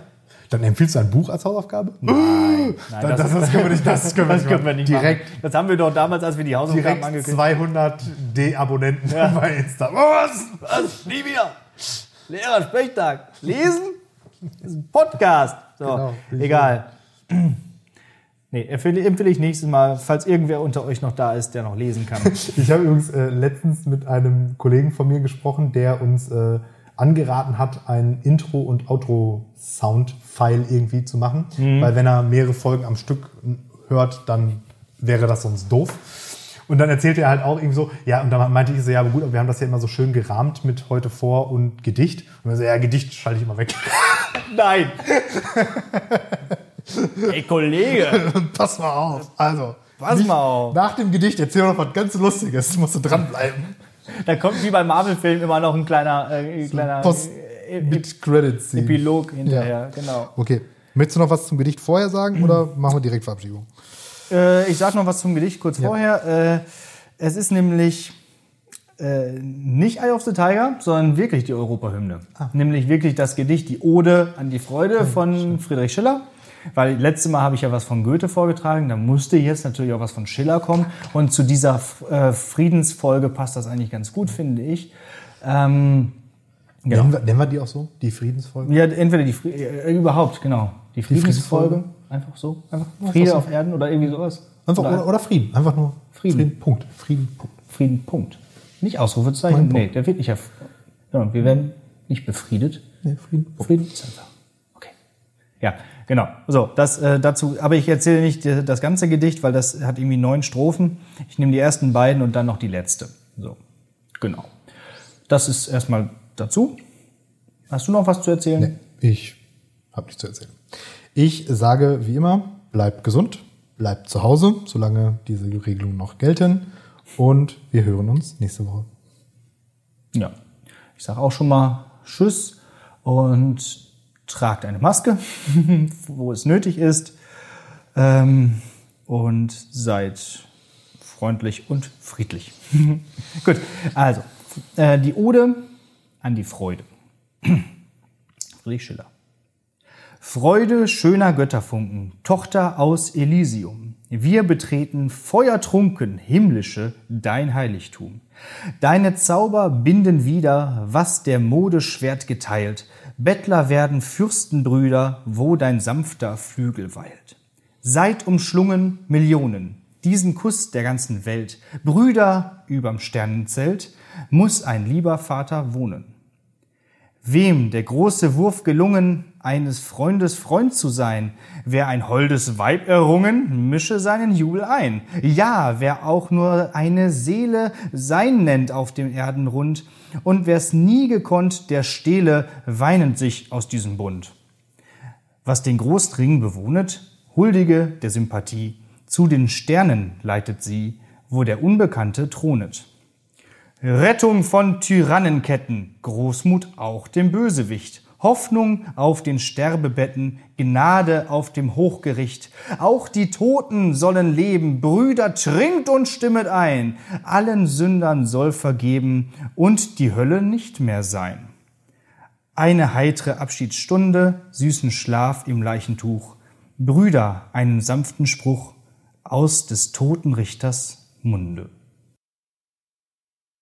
Dann empfiehlst du ein Buch als Hausaufgabe? Nein, das, das, das können wir nicht, das können wir das nicht, können wir nicht direkt, machen. Das haben wir doch damals, als wir die Hausaufgaben angekündigt 200 D-Abonnenten bei Insta. Was? Was? Nie wieder. Lehrer Sprechtag. Lesen? Das ist ein Podcast. So, Genau. egal. Nee, empfehle, empfehle ich nächstes Mal, falls irgendwer unter euch noch da ist, der noch lesen kann. Ich habe übrigens äh, letztens mit einem Kollegen von mir gesprochen, der uns äh, angeraten hat, ein Intro- und Outro-Sound-File irgendwie zu machen. Weil wenn er mehrere Folgen am Stück hört, dann wäre das sonst doof. Und dann erzählte er halt auch irgendwie so, ja, und dann meinte ich so, ja, aber gut, aber wir haben das ja immer so schön gerahmt mit heute vor und Gedicht. Und er so, ja, Gedicht schalte ich immer weg. Nein. Ey, Kollege. Pass mal auf. Also, Pass mal auf. Nach dem Gedicht erzähl noch was ganz Lustiges. Musst du dranbleiben. Da kommt wie bei Marvel-Filmen immer noch ein kleiner, äh, kleiner Post äh, mit Credits. Epilog hinterher. Genau. Okay. Möchtest du noch was zum Gedicht vorher sagen oder machen wir direkt Verabschiedung? Äh, ich sag noch was zum Gedicht kurz vorher. Äh, es ist nämlich äh, nicht Eye of the Tiger, sondern wirklich die Europahymne. Nämlich wirklich das Gedicht, die Ode an die Freude von Friedrich Schiller. Weil letztes Mal habe ich ja was von Goethe vorgetragen, da musste jetzt natürlich auch was von Schiller kommen. Und zu dieser äh, Friedensfolge passt das eigentlich ganz gut, finde ich. Ähm, Genau. Nennen, wir, nennen wir die auch so? Die Friedensfolge? Ja, entweder die Fri äh, überhaupt, genau. Die Friedensfolge. Friedensfolge? Einfach so. Einfach Friede so. auf Erden oder irgendwie sowas. Einfach, oder oder, Frieden. Einfach nur Frieden. Punkt. Frieden, Punkt. Frieden, Punkt. Nicht Ausrufezeichen. Nee, der wird nicht erf genau, Wir werden nicht befriedet. Nee, Frieden, Punkt. Frieden ist einfach. Okay. Ja, genau. So, das äh, dazu. Aber ich erzähle nicht äh, das ganze Gedicht, weil das hat irgendwie neun Strophen. Ich nehme die ersten beiden und dann noch die letzte. So, genau. Das ist erstmal dazu. Hast du noch was zu erzählen? Nee, ich habe nichts zu erzählen. Ich sage wie immer, bleibt gesund, bleibt zu Hause, solange diese Regelungen noch gelten. Und wir hören uns nächste Woche. Ja. Ich sage auch schon mal Tschüss und tragt eine Maske, wo es nötig ist. Ähm, und seid freundlich und friedlich. Gut, also äh, die Ode an die Freude. Friedrich Schiller. Freude schöner Götterfunken, Tochter aus Elysium. Wir betreten feuertrunken himmlische dein Heiligtum. Deine Zauber binden wieder, was der Mode Schwert geteilt. Bettler werden Fürstenbrüder, wo dein sanfter Flügel weilt. Seid umschlungen Millionen, diesen Kuss der ganzen Welt. Brüder überm Sternenzelt, muss ein lieber Vater wohnen. Wem der große Wurf gelungen, eines Freundes Freund zu sein, wer ein holdes Weib errungen, mische seinen Jubel ein. Ja, wer auch nur eine Seele sein nennt auf dem Erdenrund, und wer's nie gekonnt, der stehle weinend sich aus diesem Bund. Was den Großring bewohnet, huldige der Sympathie, zu den Sternen leitet sie, wo der Unbekannte thronet. Rettung von Tyrannenketten, Großmut auch dem Bösewicht, Hoffnung auf den Sterbebetten, Gnade auf dem Hochgericht. Auch die Toten sollen leben, Brüder, trinkt und stimmet ein. Allen Sündern soll vergeben und die Hölle nicht mehr sein. Eine heitre Abschiedsstunde, süßen Schlaf im Leichentuch. Brüder, einen sanften Spruch aus des toten Richters Munde.